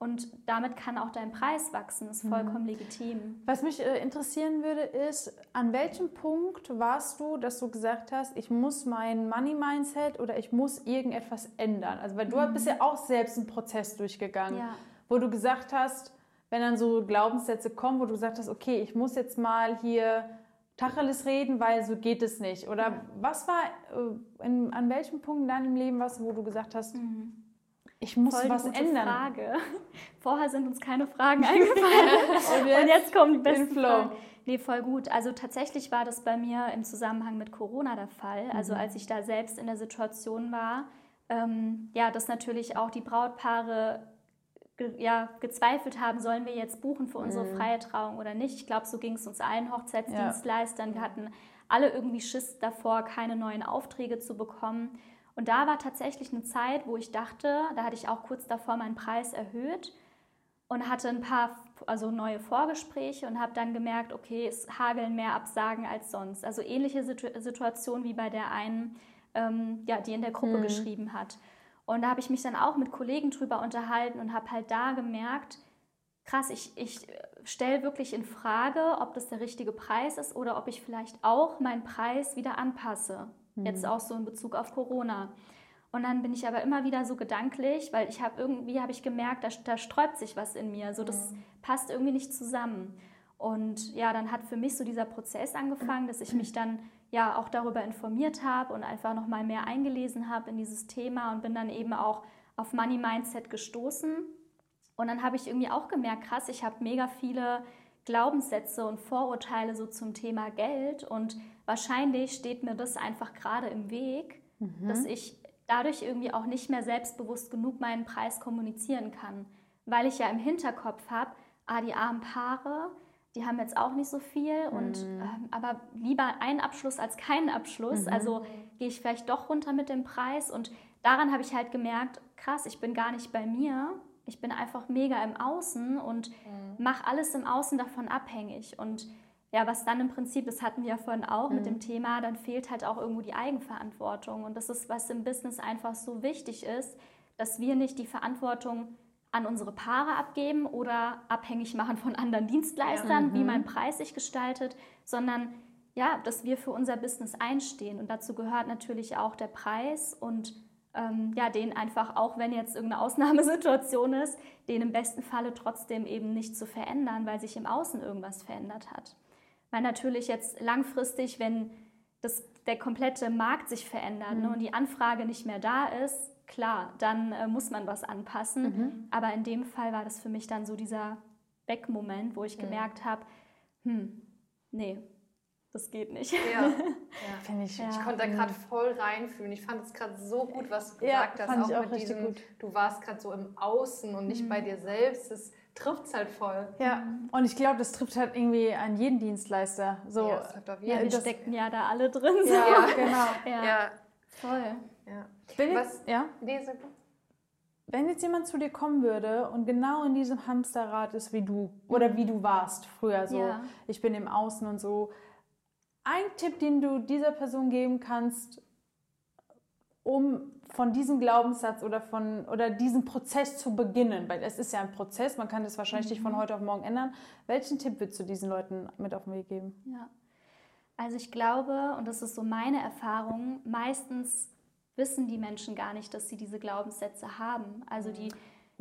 Und damit kann auch dein Preis wachsen, ist vollkommen legitim. Was mich äh, interessieren würde, ist, an welchem Punkt warst du, dass du gesagt hast, ich muss mein Money-Mindset oder ich muss irgendetwas ändern? Also, weil du bist ja auch selbst einen Prozess durchgegangen, Ja. wo du gesagt hast, wenn dann so Glaubenssätze kommen, wo du gesagt hast, okay, ich muss jetzt mal hier Tacheles reden, weil so geht es nicht. Oder was war, äh, in, an welchem Punkt in deinem Leben warst du, wo du gesagt hast, ich muss Mhm. Voll was ändern? Frage. Vorher sind uns keine Fragen eingefallen. Und jetzt kommen die besten Flow. Fragen. Nee, voll gut. Also tatsächlich war das bei mir im Zusammenhang mit Corona der Fall. Also als ich da selbst in der Situation war, ähm, ja, dass natürlich auch die Brautpaare ge ja, gezweifelt haben, sollen wir jetzt buchen für unsere freie Trauung oder nicht. Ich glaube, so ging es uns allen Hochzeitsdienstleistern. Wir hatten alle irgendwie Schiss davor, keine neuen Aufträge zu bekommen. Und da war tatsächlich eine Zeit, wo ich dachte, da hatte ich auch kurz davor meinen Preis erhöht und hatte ein paar also neue Vorgespräche und habe dann gemerkt, okay, es hageln mehr Absagen als sonst. Also ähnliche Situ Situation wie bei der einen, ähm, ja, die in der Gruppe geschrieben hat. Und da habe ich mich dann auch mit Kollegen drüber unterhalten und habe halt da gemerkt, krass, ich, ich stelle wirklich in Frage, ob das der richtige Preis ist oder ob ich vielleicht auch meinen Preis wieder anpasse. Jetzt auch so in Bezug auf Corona. Und dann bin ich aber immer wieder so gedanklich, weil ich habe irgendwie habe ich gemerkt, da, da sträubt sich was in mir. So das passt irgendwie nicht zusammen. Und ja, dann hat für mich so dieser Prozess angefangen, dass ich mich dann ja auch darüber informiert habe und einfach noch mal mehr eingelesen habe in dieses Thema und bin dann eben auch auf Money Mindset gestoßen. Und dann habe ich irgendwie auch gemerkt, krass, ich habe mega viele Glaubenssätze und Vorurteile so zum Thema Geld und wahrscheinlich steht mir das einfach gerade im Weg, dass ich dadurch irgendwie auch nicht mehr selbstbewusst genug meinen Preis kommunizieren kann, weil ich ja im Hinterkopf habe, ah, die armen Paare, die haben jetzt auch nicht so viel und Mhm. ähm, aber lieber einen Abschluss als keinen Abschluss. Mhm. Also gehe ich vielleicht doch runter mit dem Preis und daran habe ich halt gemerkt, krass, ich bin gar nicht bei mir. Ich bin einfach mega im Außen und mache alles im Außen davon abhängig. Und ja, was dann im Prinzip, das hatten wir ja vorhin auch mit dem Thema, dann fehlt halt auch irgendwo die Eigenverantwortung. Und das ist, was im Business einfach so wichtig ist, dass wir nicht die Verantwortung an unsere Paare abgeben oder abhängig machen von anderen Dienstleistern, wie mein Preis sich gestaltet, sondern ja, dass wir für unser Business einstehen. Und dazu gehört natürlich auch der Preis und ähm, ja, den einfach, auch wenn jetzt irgendeine Ausnahmesituation ist, den im besten Falle trotzdem eben nicht zu verändern, weil sich im Außen irgendwas verändert hat. Weil natürlich jetzt langfristig, wenn das, der komplette Markt sich verändert ne, und die Anfrage nicht mehr da ist, klar, dann äh, muss man was anpassen. Aber in dem Fall war das für mich dann so dieser Weg-Moment, wo ich gemerkt habe, hm, nee, das geht nicht. Ja. ja. Finde ich. Ja. Ich konnte da gerade voll reinfühlen. Ich fand es gerade so gut, was du Ja, gesagt hast. fand ich auch mit richtig diesem, gut. du warst gerade so im Außen und nicht bei dir selbst. Das trifft es halt voll. Ja, und ich glaube, das trifft halt irgendwie an jeden Dienstleister. So, Ja, das trifft auf Ja, jeden wir das- stecken ja da alle drin. So. ja, genau. Ja, Ja, voll. ja. Wenn Was- jetzt, ja, wenn jetzt jemand zu dir kommen würde und genau in diesem Hamsterrad ist wie du oder wie du warst früher, so Ja. ich bin im Außen und so, ein Tipp, den du dieser Person geben kannst, um von diesem Glaubenssatz oder von oder diesen Prozess zu beginnen, weil es ist ja ein Prozess, man kann das wahrscheinlich nicht von heute auf morgen ändern. Welchen Tipp würdest du diesen Leuten mit auf den Weg geben? Ja. Also ich glaube, und das ist so meine Erfahrung, meistens wissen die Menschen gar nicht, dass sie diese Glaubenssätze haben. Also die,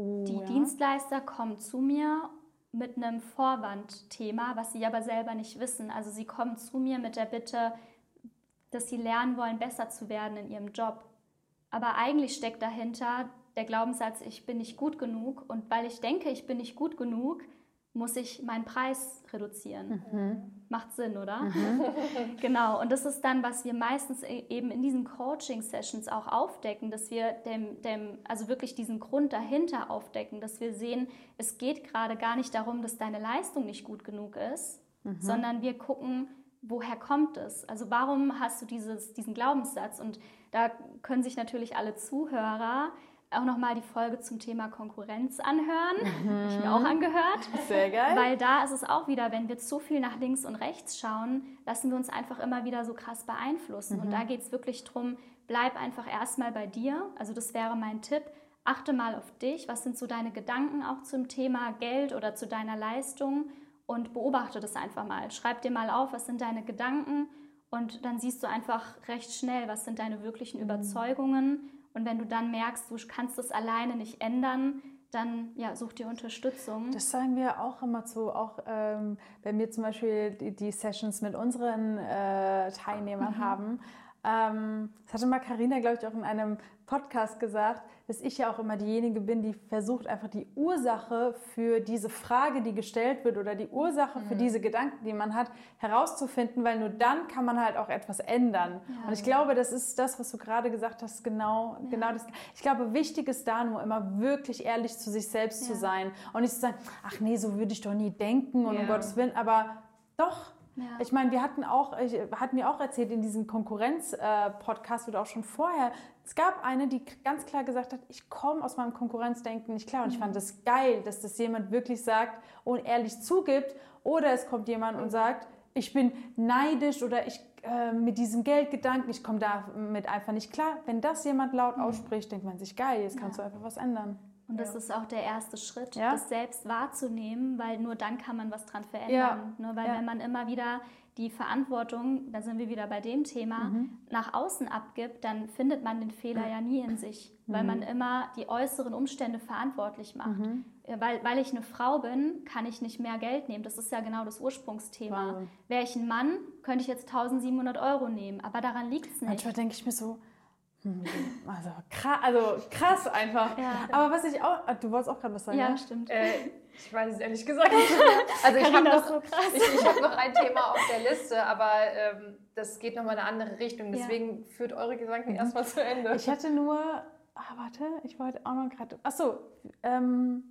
Oh, die ja. Dienstleister kommen zu mir mit einem Vorwandthema, was sie aber selber nicht wissen. Also sie kommen zu mir mit der Bitte, dass sie lernen wollen, besser zu werden in ihrem Job. Aber eigentlich steckt dahinter der Glaubenssatz, ich bin nicht gut genug. Und weil ich denke, ich bin nicht gut genug, muss ich meinen Preis reduzieren. Macht Sinn, oder? genau. Und das ist dann, was wir meistens e- eben in diesen Coaching-Sessions auch aufdecken, dass wir dem, dem, also wirklich diesen Grund dahinter aufdecken, dass wir sehen, es geht gerade gar nicht darum, dass deine Leistung nicht gut genug ist, sondern wir gucken, woher kommt es? Also warum hast du dieses, diesen Glaubenssatz? Und da können sich natürlich alle Zuhörer auch nochmal die Folge zum Thema Konkurrenz anhören. Habe ich mir auch angehört. Sehr geil. Weil da ist es auch wieder, wenn wir zu viel nach links und rechts schauen, lassen wir uns einfach immer wieder so krass beeinflussen. Und da geht es wirklich darum, bleib einfach erstmal bei dir. Also das wäre mein Tipp. Achte mal auf dich. Was sind so deine Gedanken auch zum Thema Geld oder zu deiner Leistung? Und beobachte das einfach mal. Schreib dir mal auf, was sind deine Gedanken? Und dann siehst du einfach recht schnell, was sind deine wirklichen Überzeugungen. Und wenn du dann merkst, du kannst es alleine nicht ändern, dann ja, such dir Unterstützung. Das sagen wir auch immer zu, auch ähm, wenn wir zum Beispiel die, die Sessions mit unseren äh, Teilnehmern haben. Ähm, das hatte mal Carina, glaube ich, auch in einem Podcast gesagt, dass ich ja auch immer diejenige bin, die versucht, einfach die Ursache für diese Frage, die gestellt wird oder die Ursache für diese Gedanken, die man hat, herauszufinden, weil nur dann kann man halt auch etwas ändern. Und ich glaube, das ist das, was du gerade gesagt hast, genau, genau das. Ich glaube, wichtig ist da nur immer wirklich ehrlich zu sich selbst zu Ja. sein und nicht zu sagen, ach nee, so würde ich doch nie denken und um Ja. Gottes Willen, aber doch. Ja. Ich meine, wir hatten auch, ich, hatten wir auch erzählt in diesem Konkurrenz-Podcast oder auch schon vorher, es gab eine, die ganz klar gesagt hat, ich komme aus meinem Konkurrenzdenken nicht klar. Und ich fand das geil, dass das jemand wirklich sagt und ehrlich zugibt. Oder es kommt jemand und sagt, ich bin neidisch oder ich äh, mit diesem Geldgedanken, ich komme damit einfach nicht klar. Wenn das jemand laut ausspricht, denkt man sich, geil, jetzt kannst du einfach was ändern. Und das ist auch der erste Schritt, Ja. das selbst wahrzunehmen, weil nur dann kann man was dran Ja. verändern. Ne? Weil Ja. wenn man immer wieder die Verantwortung, da sind wir wieder bei dem Thema, Mhm. nach außen abgibt, dann findet man den Fehler ja nie in sich, weil Mhm. man immer die äußeren Umstände verantwortlich macht. Mhm. Äh, Weil, weil ich eine Frau bin, kann ich nicht mehr Geld nehmen. Das ist ja genau das Ursprungsthema. Wahnsinn. Wäre ich ein Mann, könnte ich jetzt 1700 Euro nehmen, aber daran liegt es nicht. Manchmal denke ich mir so, also krass, also krass einfach. Ja. Aber was ich auch, ah, du wolltest auch gerade was sagen, Ja, ne? stimmt. Äh, ich weiß es ehrlich gesagt nicht. Also ich habe noch, so krass. ich, ich hab noch ein Thema auf der Liste, aber ähm, das geht nochmal in eine andere Richtung. Ja. Deswegen führt eure Gedanken erstmal zu Ende. Ich hatte nur, ah, warte, ich wollte auch noch gerade, ach so, ähm,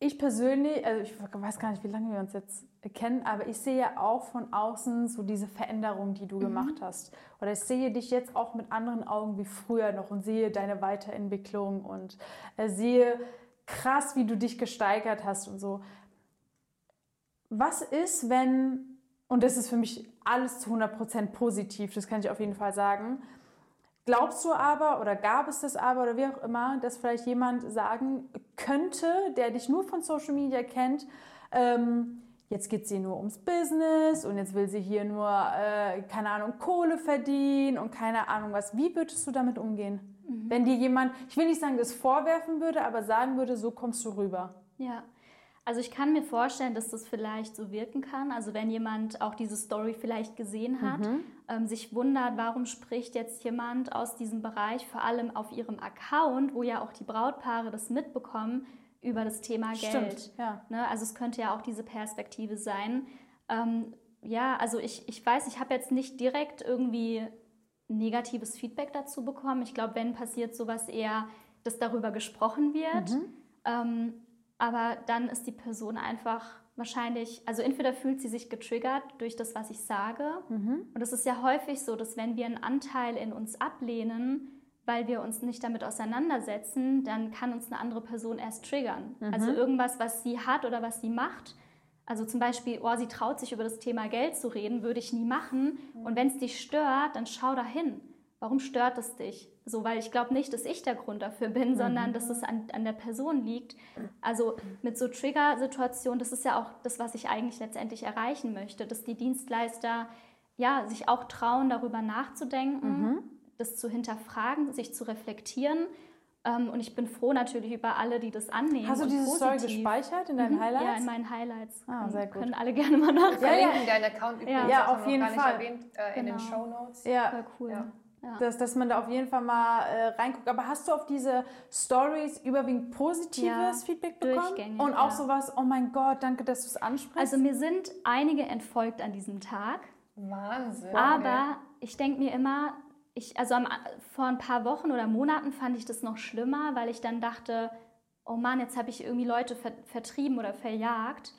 ich persönlich, also ich weiß gar nicht, wie lange wir uns jetzt kennen, aber ich sehe auch von außen so diese Veränderung, die du mhm. gemacht hast. Oder ich sehe dich jetzt auch mit anderen Augen wie früher noch und sehe deine Weiterentwicklung und äh, sehe krass, wie du dich gesteigert hast und so. Was ist, wenn, und das ist für mich alles zu 100% positiv, das kann ich auf jeden Fall sagen, Glaubst du aber oder gab es das aber oder wie auch immer, dass vielleicht jemand sagen könnte, der dich nur von Social Media kennt, ähm, jetzt geht ihr nur ums Business und jetzt will sie hier nur, äh, keine Ahnung, Kohle verdienen und keine Ahnung was. Wie würdest du damit umgehen? Mhm. Wenn dir jemand, ich will nicht sagen, das vorwerfen würde, aber sagen würde, so kommst du rüber. Ja, also ich kann mir vorstellen, dass das vielleicht so wirken kann. Also wenn jemand auch diese Story vielleicht gesehen hat, mhm. ähm, sich wundert, warum spricht jetzt jemand aus diesem Bereich, vor allem auf ihrem Account, wo ja auch die Brautpaare das mitbekommen, über das Thema Geld. Stimmt, ja. Ne? Also es könnte ja auch diese Perspektive sein. Ähm, ja, also ich, ich weiß, ich habe jetzt nicht direkt irgendwie negatives Feedback dazu bekommen. Ich glaube, wenn passiert sowas eher, dass darüber gesprochen wird. Mhm. Ähm, aber dann ist die Person einfach wahrscheinlich, also entweder fühlt sie sich getriggert durch das, was ich sage. Mhm. Und es ist ja häufig so, dass wenn wir einen Anteil in uns ablehnen, weil wir uns nicht damit auseinandersetzen, dann kann uns eine andere Person erst triggern. Mhm. Also irgendwas, was sie hat oder was sie macht. Also zum Beispiel, oh, sie traut sich über das Thema Geld zu reden, würde ich nie machen. Mhm. Und wenn es dich stört, dann schau da hin. Warum stört es dich? So, weil ich glaube nicht, dass ich der Grund dafür bin, sondern mhm. dass es an, an der Person liegt. Also mit so Trigger-Situationen, das ist ja auch das, was ich eigentlich letztendlich erreichen möchte, dass die Dienstleister ja, sich auch trauen, darüber nachzudenken, mhm. das zu hinterfragen, sich zu reflektieren. Ähm, und ich bin froh natürlich über alle, die das annehmen. Hast du diese Story gespeichert in deinen mhm. Highlights? Ja, in meinen Highlights. Ah, sehr gut. Können alle gerne mal nachdenken. Ja, ja. deinen Account übrigens. Ja, ja auf jeden Fall. Erwähnt, äh, genau. in den genau. Show Notes. Ja, Voll cool. Ja. Ja. Dass, dass man da auf jeden Fall mal äh, reinguckt. Aber hast du auf diese Stories überwiegend positives ja, Feedback bekommen? Und auch ja. sowas, oh mein Gott, danke, dass du es ansprichst? Also mir sind einige entfolgt an diesem Tag. Wahnsinn. Aber ich denke mir immer, ich, also am, vor ein paar Wochen oder Monaten fand ich das noch schlimmer, weil ich dann dachte, oh Mann, jetzt habe ich irgendwie Leute ver vertrieben oder verjagt.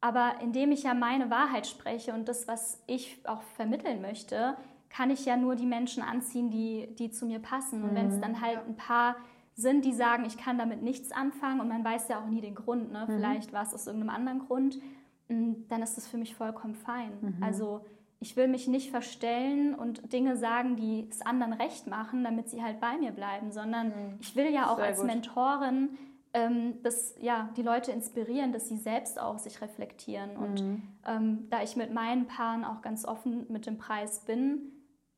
Aber indem ich ja meine Wahrheit spreche und das, was ich auch vermitteln möchte, kann ich ja nur die Menschen anziehen, die, die zu mir passen. Und mhm. wenn es dann halt ein paar sind, die sagen, ich kann damit nichts anfangen und man weiß ja auch nie den Grund, ne? Mhm. vielleicht war es aus irgendeinem anderen Grund, mm, dann ist das für mich vollkommen fein. Mhm. Also ich will mich nicht verstellen und Dinge sagen, die es anderen recht machen, damit sie halt bei mir bleiben, sondern mhm. ich will ja auch Sehr als gut. Mentorin ähm, dass, ja, die Leute inspirieren, dass sie selbst auch sich reflektieren. Und mhm. ähm, da ich mit meinen Paaren auch ganz offen mit dem Preis bin,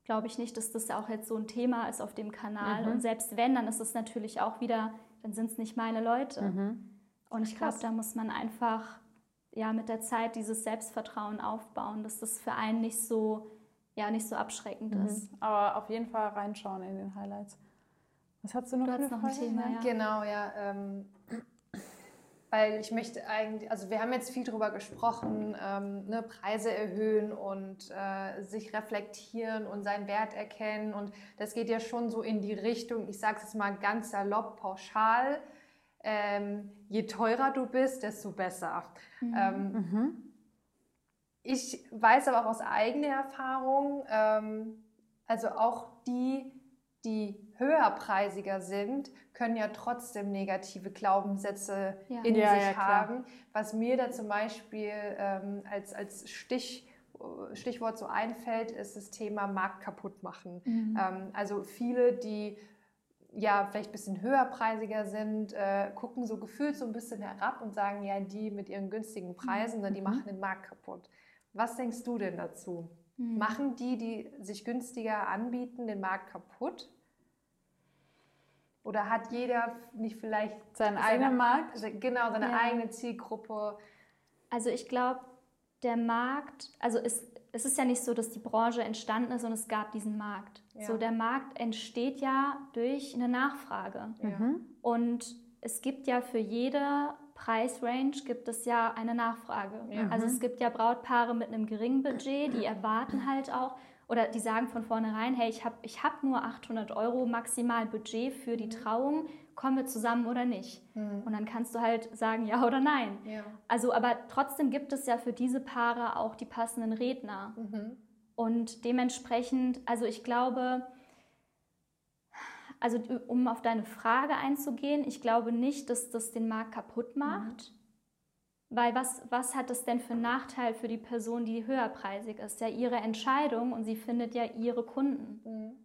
glaube ich nicht, dass das auch jetzt so ein Thema ist auf dem Kanal. Mhm. Und selbst wenn, dann ist es natürlich auch wieder, dann sind es nicht meine Leute. Mhm. Und ich glaube, da muss man einfach ja, mit der Zeit dieses Selbstvertrauen aufbauen, dass das für einen nicht so, ja, nicht so abschreckend mhm. ist. Aber auf jeden Fall reinschauen in den Highlights. Was hast du noch, du für noch ein Thema? Ja. Genau, ja. Ähm, weil ich möchte eigentlich, also wir haben jetzt viel darüber gesprochen, ähm, ne, Preise erhöhen und äh, sich reflektieren und seinen Wert erkennen. Und das geht ja schon so in die Richtung, ich sage es jetzt mal ganz salopp, pauschal, ähm, je teurer du bist, desto besser. Mhm. Ähm, mhm. Ich weiß aber auch aus eigener Erfahrung, ähm, also auch die, die höherpreisiger sind, können ja trotzdem negative Glaubenssätze ja. in ja, sich ja, haben. Was mir da zum Beispiel ähm, als, als Stich, Stichwort so einfällt, ist das Thema Markt kaputt machen. Mhm. Ähm, also viele, die ja vielleicht ein bisschen höherpreisiger sind, äh, gucken so gefühlt so ein bisschen herab und sagen, ja, die mit ihren günstigen Preisen, mhm. die machen den Markt kaputt. Was denkst du denn dazu? Mhm. Machen die, die sich günstiger anbieten, den Markt kaputt? Oder hat jeder nicht vielleicht seinen eigenen Markt? Genau, seine ja. eigene Zielgruppe? Also ich glaube, der Markt, also es, es ist ja nicht so, dass die Branche entstanden ist und es gab diesen Markt. Ja. So der Markt entsteht ja durch eine Nachfrage. Ja. Mhm. Und es gibt ja für jede Preisrange gibt es ja eine Nachfrage. Ja. Also es gibt ja Brautpaare mit einem geringen Budget, die erwarten halt auch, oder die sagen von vornherein, hey, ich habe ich hab nur 800 Euro maximal Budget für die Trauung, kommen wir zusammen oder nicht? Mhm. Und dann kannst du halt sagen ja oder nein. Ja. Also, aber trotzdem gibt es ja für diese Paare auch die passenden Redner. Mhm. Und dementsprechend, also ich glaube, also um auf deine Frage einzugehen, ich glaube nicht, dass das den Markt kaputt macht. Weil was, was hat das denn für einen Nachteil für die Person, die höherpreisig ist? Ja, ihre Entscheidung und sie findet ja ihre Kunden. Mhm.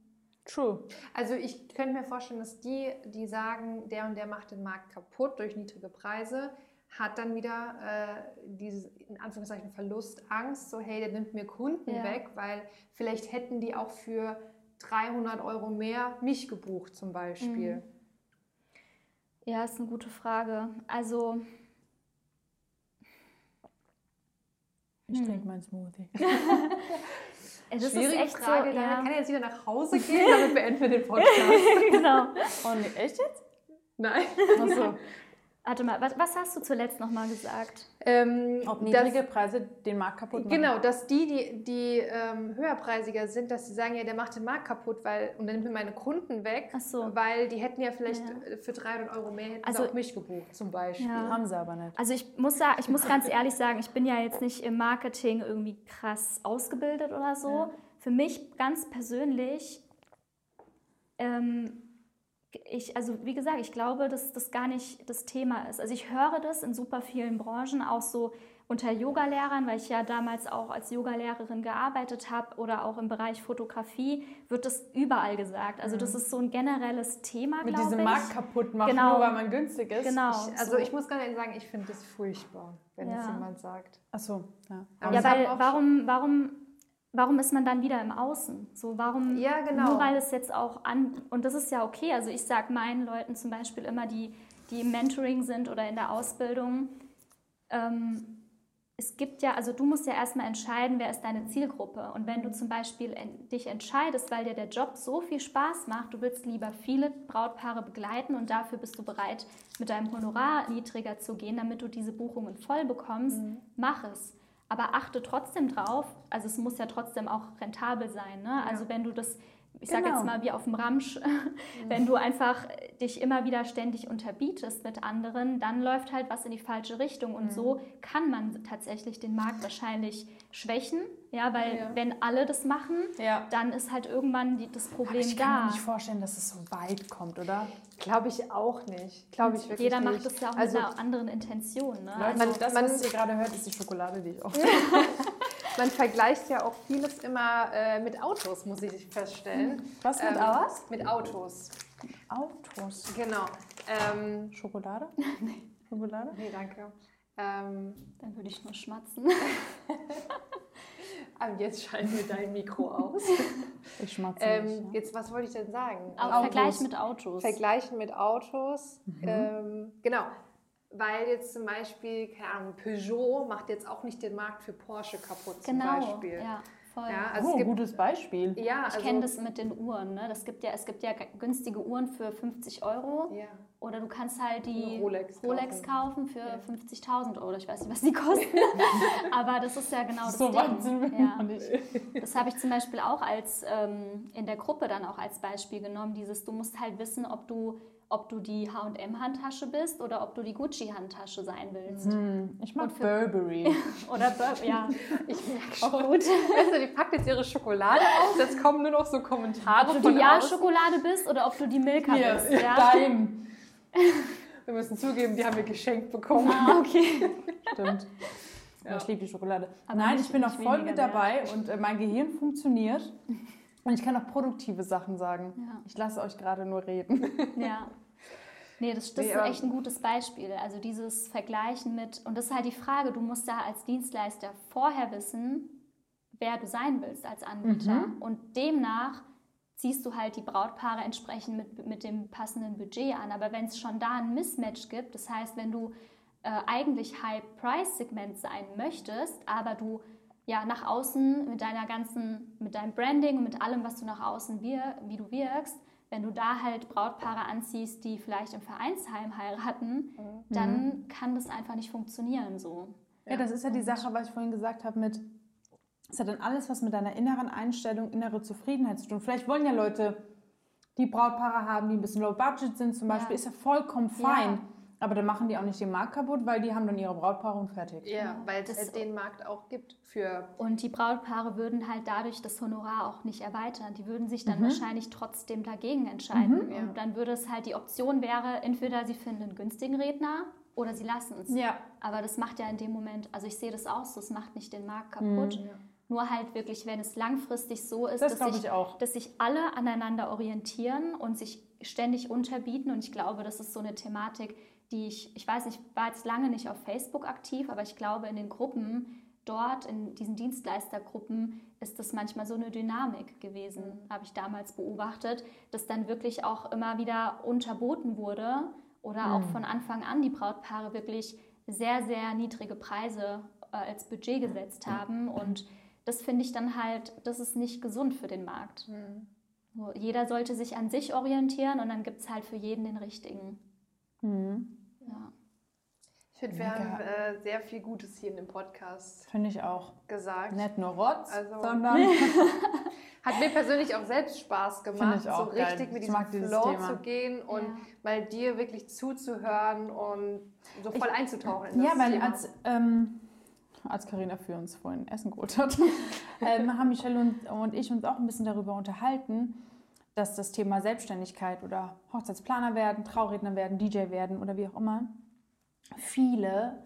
True. Also ich könnte mir vorstellen, dass die, die sagen, der und der macht den Markt kaputt durch niedrige Preise, hat dann wieder äh, diese, in Anführungszeichen, Verlust, Angst, so hey, der nimmt mir Kunden Ja. weg, weil vielleicht hätten die auch für 300 Euro mehr mich gebucht zum Beispiel. Mhm. Ja, ist eine gute Frage. Also, Ich Hm. trinke mein Smoothie. es ist echt Frage, so. Ja. kann er jetzt wieder nach Hause gehen, damit beenden wir den Podcast. genau. Oh, nee, echt jetzt? Nein. Achso. Warte mal, was, was hast du zuletzt nochmal gesagt? Ähm, Ob dass- niedrige Preise den Markt kaputt machen. Genau, dass die, die, die ähm, höherpreisiger sind, dass sie sagen, ja, der macht den Markt kaputt, weil und dann nimmt mir meine Kunden weg, Ach so. weil die hätten ja vielleicht Ja. äh, für 300 Euro mehr hätten Also- sie auch mich gebucht, zum Beispiel. Ja. Haben sie aber nicht. Also ich muss, sa- ich muss ganz ehrlich sagen, ich bin ja jetzt nicht im Marketing irgendwie krass ausgebildet oder so. Ja. Für mich ganz persönlich, ähm, ich, also wie gesagt, ich glaube, dass das gar nicht das Thema ist. Also ich höre das in super vielen Branchen, auch so unter Yogalehrern, weil ich ja damals auch als Yogalehrerin gearbeitet habe oder auch im Bereich Fotografie, wird das überall gesagt. Also das ist so ein generelles Thema, Mhm. Mit glaube diesem ich. Markt kaputt machen, Genau. nur weil man günstig ist. Genau. Ich, also so. ich muss ganz ehrlich sagen, ich finde das furchtbar, wenn das Ja. jemand sagt. Achso, ja. Aber Ja, weil auch warum, warum, warum ist man dann wieder im Außen? So, warum, Ja, genau. nur weil es jetzt auch an, und das ist ja okay, also ich sage meinen Leuten zum Beispiel immer, die, die im Mentoring sind oder in der Ausbildung, ähm, es gibt ja, also du musst ja erstmal entscheiden, wer ist deine Zielgruppe. Und wenn du zum Beispiel dich entscheidest, weil dir der Job so viel Spaß macht, du willst lieber viele Brautpaare begleiten und dafür bist du bereit, mit deinem Honorar niedriger zu gehen, damit du diese Buchungen voll bekommst, mach es. Aber achte trotzdem drauf, also es muss ja trotzdem auch rentabel sein. Ne? Also wenn du das, ich sage Genau. jetzt mal wie auf dem Ramsch, wenn du einfach dich immer wieder ständig unterbietest mit anderen, dann läuft halt was in die falsche Richtung. Und so kann man tatsächlich den Markt wahrscheinlich schwächen, ja, weil Ja. wenn alle das machen, Ja. dann ist halt irgendwann die, das Problem ich kann mir da. nicht vorstellen, dass es so weit kommt, oder? Glaube ich auch nicht. Glaube ich wirklich Jeder nicht. macht das ja auch also, mit einer anderen Intention. Ne? Leute, Also, das, man- was ihr gerade hört, ist die Schokolade, die ich auch. Man vergleicht ja auch vieles immer äh, mit Autos, muss ich feststellen. Was mit Ähm, was? Mit Autos, Autos. genau. Ähm, Schokolade? Schokolade? nee, danke. Ähm, dann würde ich nur schmatzen. aber jetzt schalten wir dein Mikro aus. Ich schmatze ähm, nicht. Ja. jetzt, was wollte ich denn sagen? Auch Autos. Vergleich mit Autos. Vergleichen mit Autos. Ähm, genau. Weil jetzt zum Beispiel, keine Ahnung, Peugeot macht jetzt auch nicht den Markt für Porsche kaputt zum genau, Beispiel. ja, voll. Ja, also oh, es gibt, gutes Beispiel. ja, Ich also, kenne das mit den Uhren. Ne? Das gibt ja, es gibt ja günstige Uhren für 50 Euro. Ja. Oder du kannst halt die Rolex Rolex kaufen für Ja. 50.000 Euro. Ich weiß nicht, was die kosten. Aber das ist ja genau das so Ding. weit sind wir ja. nicht. Das habe ich zum Beispiel auch als ähm, in der Gruppe dann auch als Beispiel genommen. Dieses, du musst halt wissen, ob du, ob du die H&M-Handtasche bist oder ob du die Gucci-Handtasche sein willst. Hm, ich mag Burberry. Oder Bur ja, Ich merke auch schon. gut. Weißt du, die packt jetzt ihre Schokolade aus, jetzt kommen nur noch so Kommentare Ob du die. Ja-Schokolade bist oder ob du die Milka Hier, bist. Ja? dein. Wir müssen zugeben, die haben wir geschenkt bekommen. Ah, okay. Stimmt. Ja. Ich liebe die Schokolade. Aber Nein, ich bin noch voll mit dabei und äh, mein Gehirn funktioniert. Und ich kann auch produktive Sachen sagen. Ja. Ich lasse euch gerade nur reden. Ja. Nee, das, das Nee, ist echt ein gutes Beispiel. Also dieses Vergleichen mit, und das ist halt die Frage, du musst da als Dienstleister vorher wissen, wer du sein willst als Anbieter. Und demnach ziehst du halt die Brautpaare entsprechend mit, mit dem passenden Budget an. Aber wenn es schon da ein Mismatch gibt, das heißt, wenn du äh, eigentlich High-Price-Segment sein möchtest, aber du ja nach außen mit deiner ganzen, mit deinem Branding und mit allem, was du nach außen wir, wie du wirkst, wenn du da halt Brautpaare anziehst, die vielleicht im Vereinsheim heiraten, dann kann das einfach nicht funktionieren so. Ja, das ist ja die Sache, was ich vorhin gesagt habe mit, Das hat dann alles was mit deiner inneren Einstellung, innere Zufriedenheit zu tun. Vielleicht wollen ja Leute die Brautpaare haben, die ein bisschen low budget sind zum Beispiel, Ja. ist ja vollkommen fein. Aber dann machen die auch nicht den Markt kaputt, weil die haben dann ihre Brautpaare und fertig. Ja, weil es Das- halt den Markt auch gibt für. Und die Brautpaare würden halt dadurch das Honorar auch nicht erweitern. Die würden sich dann wahrscheinlich trotzdem dagegen entscheiden. Ja. Und dann würde es halt die Option wäre, entweder sie finden einen günstigen Redner oder sie lassen es. Ja. Aber das macht ja in dem Moment, also ich sehe das auch so, es macht nicht den Markt kaputt. Nur halt wirklich, wenn es langfristig so ist, Das dass, sich, ich auch. dass sich alle aneinander orientieren und sich ständig unterbieten. Und ich glaube, das ist so eine Thematik, die ich, ich weiß nicht, ich war jetzt lange nicht auf Facebook aktiv, aber ich glaube, in den Gruppen dort, in diesen Dienstleistergruppen, ist das manchmal so eine Dynamik gewesen, habe ich damals beobachtet, dass dann wirklich auch immer wieder unterboten wurde oder auch von Anfang an die Brautpaare wirklich sehr, sehr niedrige Preise äh, als Budget gesetzt haben. Und das finde ich dann halt, das ist nicht gesund für den Markt. So, jeder sollte sich an sich orientieren und dann gibt es halt für jeden den richtigen. Mhm. Ja. Ich finde, wir haben äh, sehr viel Gutes hier in dem Podcast Finde ich auch. gesagt. Nicht nur Rotz, Also- sondern Hat mir persönlich auch selbst Spaß gemacht, ich so geil. richtig mit Ich diesem Flow zu gehen und Ja. mal dir wirklich zuzuhören und so voll einzutauchen in das Ja, weil Thema. als, ähm, als Carina für uns vorhin Essen geholt hat, ähm, haben Michelle und, und ich uns auch ein bisschen darüber unterhalten, dass das Thema Selbstständigkeit oder Hochzeitsplaner werden, Trauredner werden, DJ werden oder wie auch immer, viele,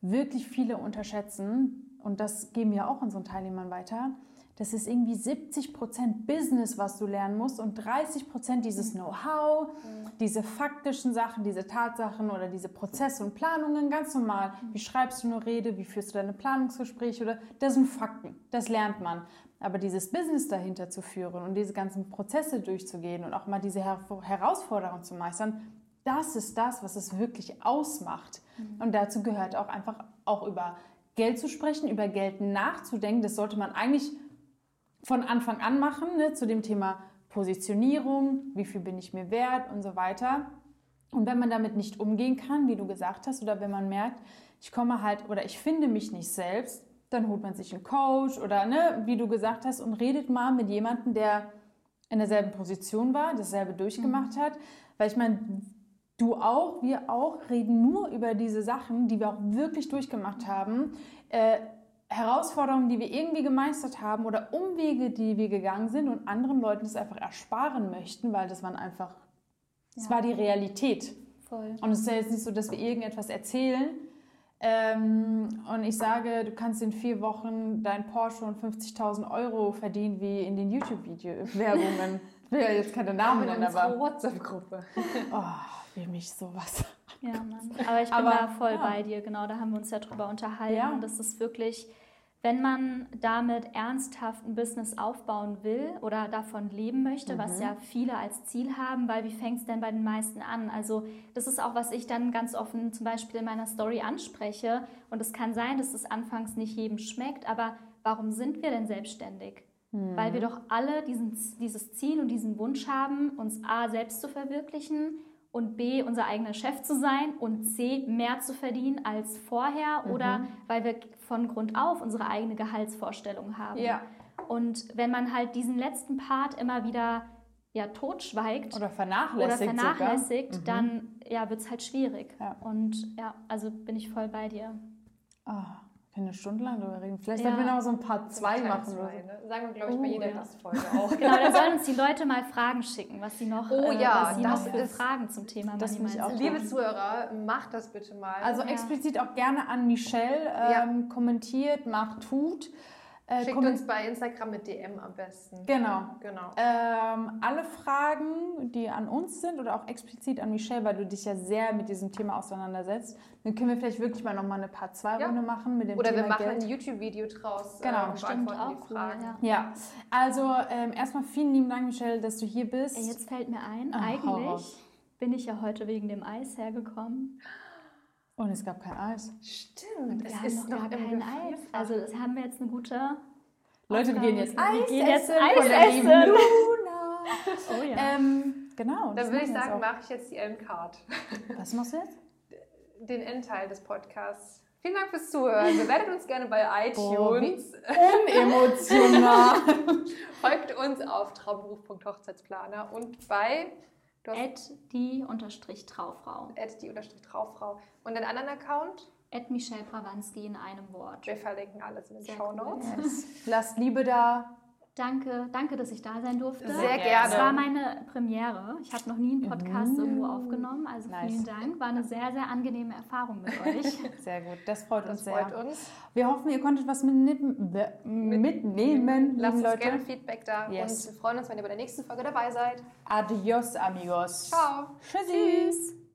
wirklich viele unterschätzen, und das geben wir auch unseren Teilnehmern weiter, das ist irgendwie 70% Business, was du lernen musst und 30% dieses Know-how, diese faktischen Sachen, diese Tatsachen oder diese Prozesse und Planungen, ganz normal. Wie schreibst du eine Rede, wie führst du deine Planungsgespräche? Oder das sind Fakten, das lernt man. Aber dieses Business dahinter zu führen und diese ganzen Prozesse durchzugehen und auch mal diese Her Herausforderungen zu meistern, das ist das, was es wirklich ausmacht. Und dazu gehört auch einfach auch über Geld zu sprechen, über Geld nachzudenken. Das sollte man eigentlich von Anfang an machen, ne, zu dem Thema Positionierung, wie viel bin ich mir wert und so weiter. Und wenn man damit nicht umgehen kann, wie du gesagt hast, oder wenn man merkt, ich komme halt oder ich finde mich nicht selbst, dann holt man sich einen Coach oder, ne, wie du gesagt hast, und redet mal mit jemandem, der in derselben Position war, dasselbe durchgemacht hat. Weil ich meine, du auch, wir auch, reden nur über diese Sachen, die wir auch wirklich durchgemacht haben. Äh, Herausforderungen, die wir irgendwie gemeistert haben oder Umwege, die wir gegangen sind und anderen Leuten das einfach ersparen möchten, weil das waren einfach, es Ja. war die Realität. Voll. Und es ist ja jetzt nicht so, dass wir irgendetwas erzählen ähm, und ich sage, du kannst in vier Wochen dein Porsche und 50.000 Euro verdienen wie in den YouTube-Werbungen. Ich will ja jetzt keine Namen in nennen, aber WhatsApp-Gruppe. oh, wie mich sowas. Ja, Mann. Aber ich bin Aber, da voll ja. bei dir, genau, da haben wir uns ja drüber unterhalten. Ja. Und das ist wirklich, wenn man damit ernsthaft ein Business aufbauen will oder davon leben möchte, Mhm. was ja viele als Ziel haben, weil wie fängt es denn bei den meisten an? Also das ist auch, was ich dann ganz offen zum Beispiel in meiner Story anspreche. Und es kann sein, dass es anfangs nicht jedem schmeckt, aber warum sind wir denn selbstständig? Weil Mhm. wir doch alle diesen, dieses Ziel und diesen Wunsch haben, uns A selbst zu verwirklichen und B unser eigener Chef zu sein und C mehr zu verdienen als vorher Mhm. oder weil wir von Grund auf unsere eigene Gehaltsvorstellung haben. Ja. Und wenn man halt diesen letzten Part immer wieder ja, totschweigt Oder oder vernachlässigt. vernachlässigt, Sogar. Mhm. dann ja, wird es halt schwierig. Ja. Und ja, also bin ich voll bei dir. Kann eine Stunde lang drüber reden. Vielleicht Ja. sollten wir noch so ein paar zwei machen. zwei, ne? Sagen wir, glaube ich, bei Oh, jeder ja. Gastfolge auch. Genau, dann sollen uns die Leute mal Fragen schicken, was sie noch, Oh äh, ja, was sie noch das für ist- Fragen zum Thema das Money auch Liebe. Zuhörer, macht das bitte mal. Also Ja. explizit auch gerne an Michelle ähm, kommentiert, macht, tut. Äh, Schickt uns bei Instagram mit DM am besten. Genau. Genau. Ähm, alle Fragen, die an uns sind oder auch explizit an Michelle, weil du dich ja sehr mit diesem Thema auseinandersetzt, dann können wir vielleicht wirklich mal nochmal eine Part 2 Runde machen mit dem Oder Thema wir machen Geld. ein YouTube-Video draus. Genau, äh, und Stimmt beantworten auch die cool, Fragen. ja. Ja, also ähm, erstmal vielen lieben Dank, Michelle, dass du hier bist. Ey, Jetzt fällt mir ein, hau eigentlich bin ich ja heute wegen dem Eis hergekommen. Und es gab kein Eis. Stimmt, es ist noch noch kein Eis. Gefrierfach. Also das haben wir jetzt eine gute Leute, wir gehen jetzt Wir Eis gehen jetzt essen Eis essen. Luna. Oh ja. Ähm, genau. Dann würde ich sagen, mache ich jetzt die Endcard. Was machst du jetzt? Den Endteil des Podcasts. Vielen Dank fürs Zuhören. Bewertet uns gerne bei Boah, wie iTunes. Unemotional. Folgt uns auf traumberuf.hochzeitsplaner und bei At die unterstrich Traufrau. at die unterstrich Trauffrau. Und den anderen Account, At Michelle Prawanski in einem Wort. wir verlinken alles in den Show cool. Notes. Yes. Lasst Liebe da. Danke, danke, dass ich da sein durfte. Sehr Es war gerne. meine Premiere. Ich habe noch nie einen Podcast irgendwo aufgenommen. Also Nice. vielen Dank. War eine sehr, sehr angenehme Erfahrung mit euch. Sehr gut, das freut uns Das sehr. freut uns. Wir hoffen, ihr konntet was mitnehmen, mitnehmen Lasst uns gerne Leute. Feedback da Yes. und wir freuen uns, wenn ihr bei der nächsten Folge dabei seid. Adios, amigos. Ciao. Tschüssi. Tschüss.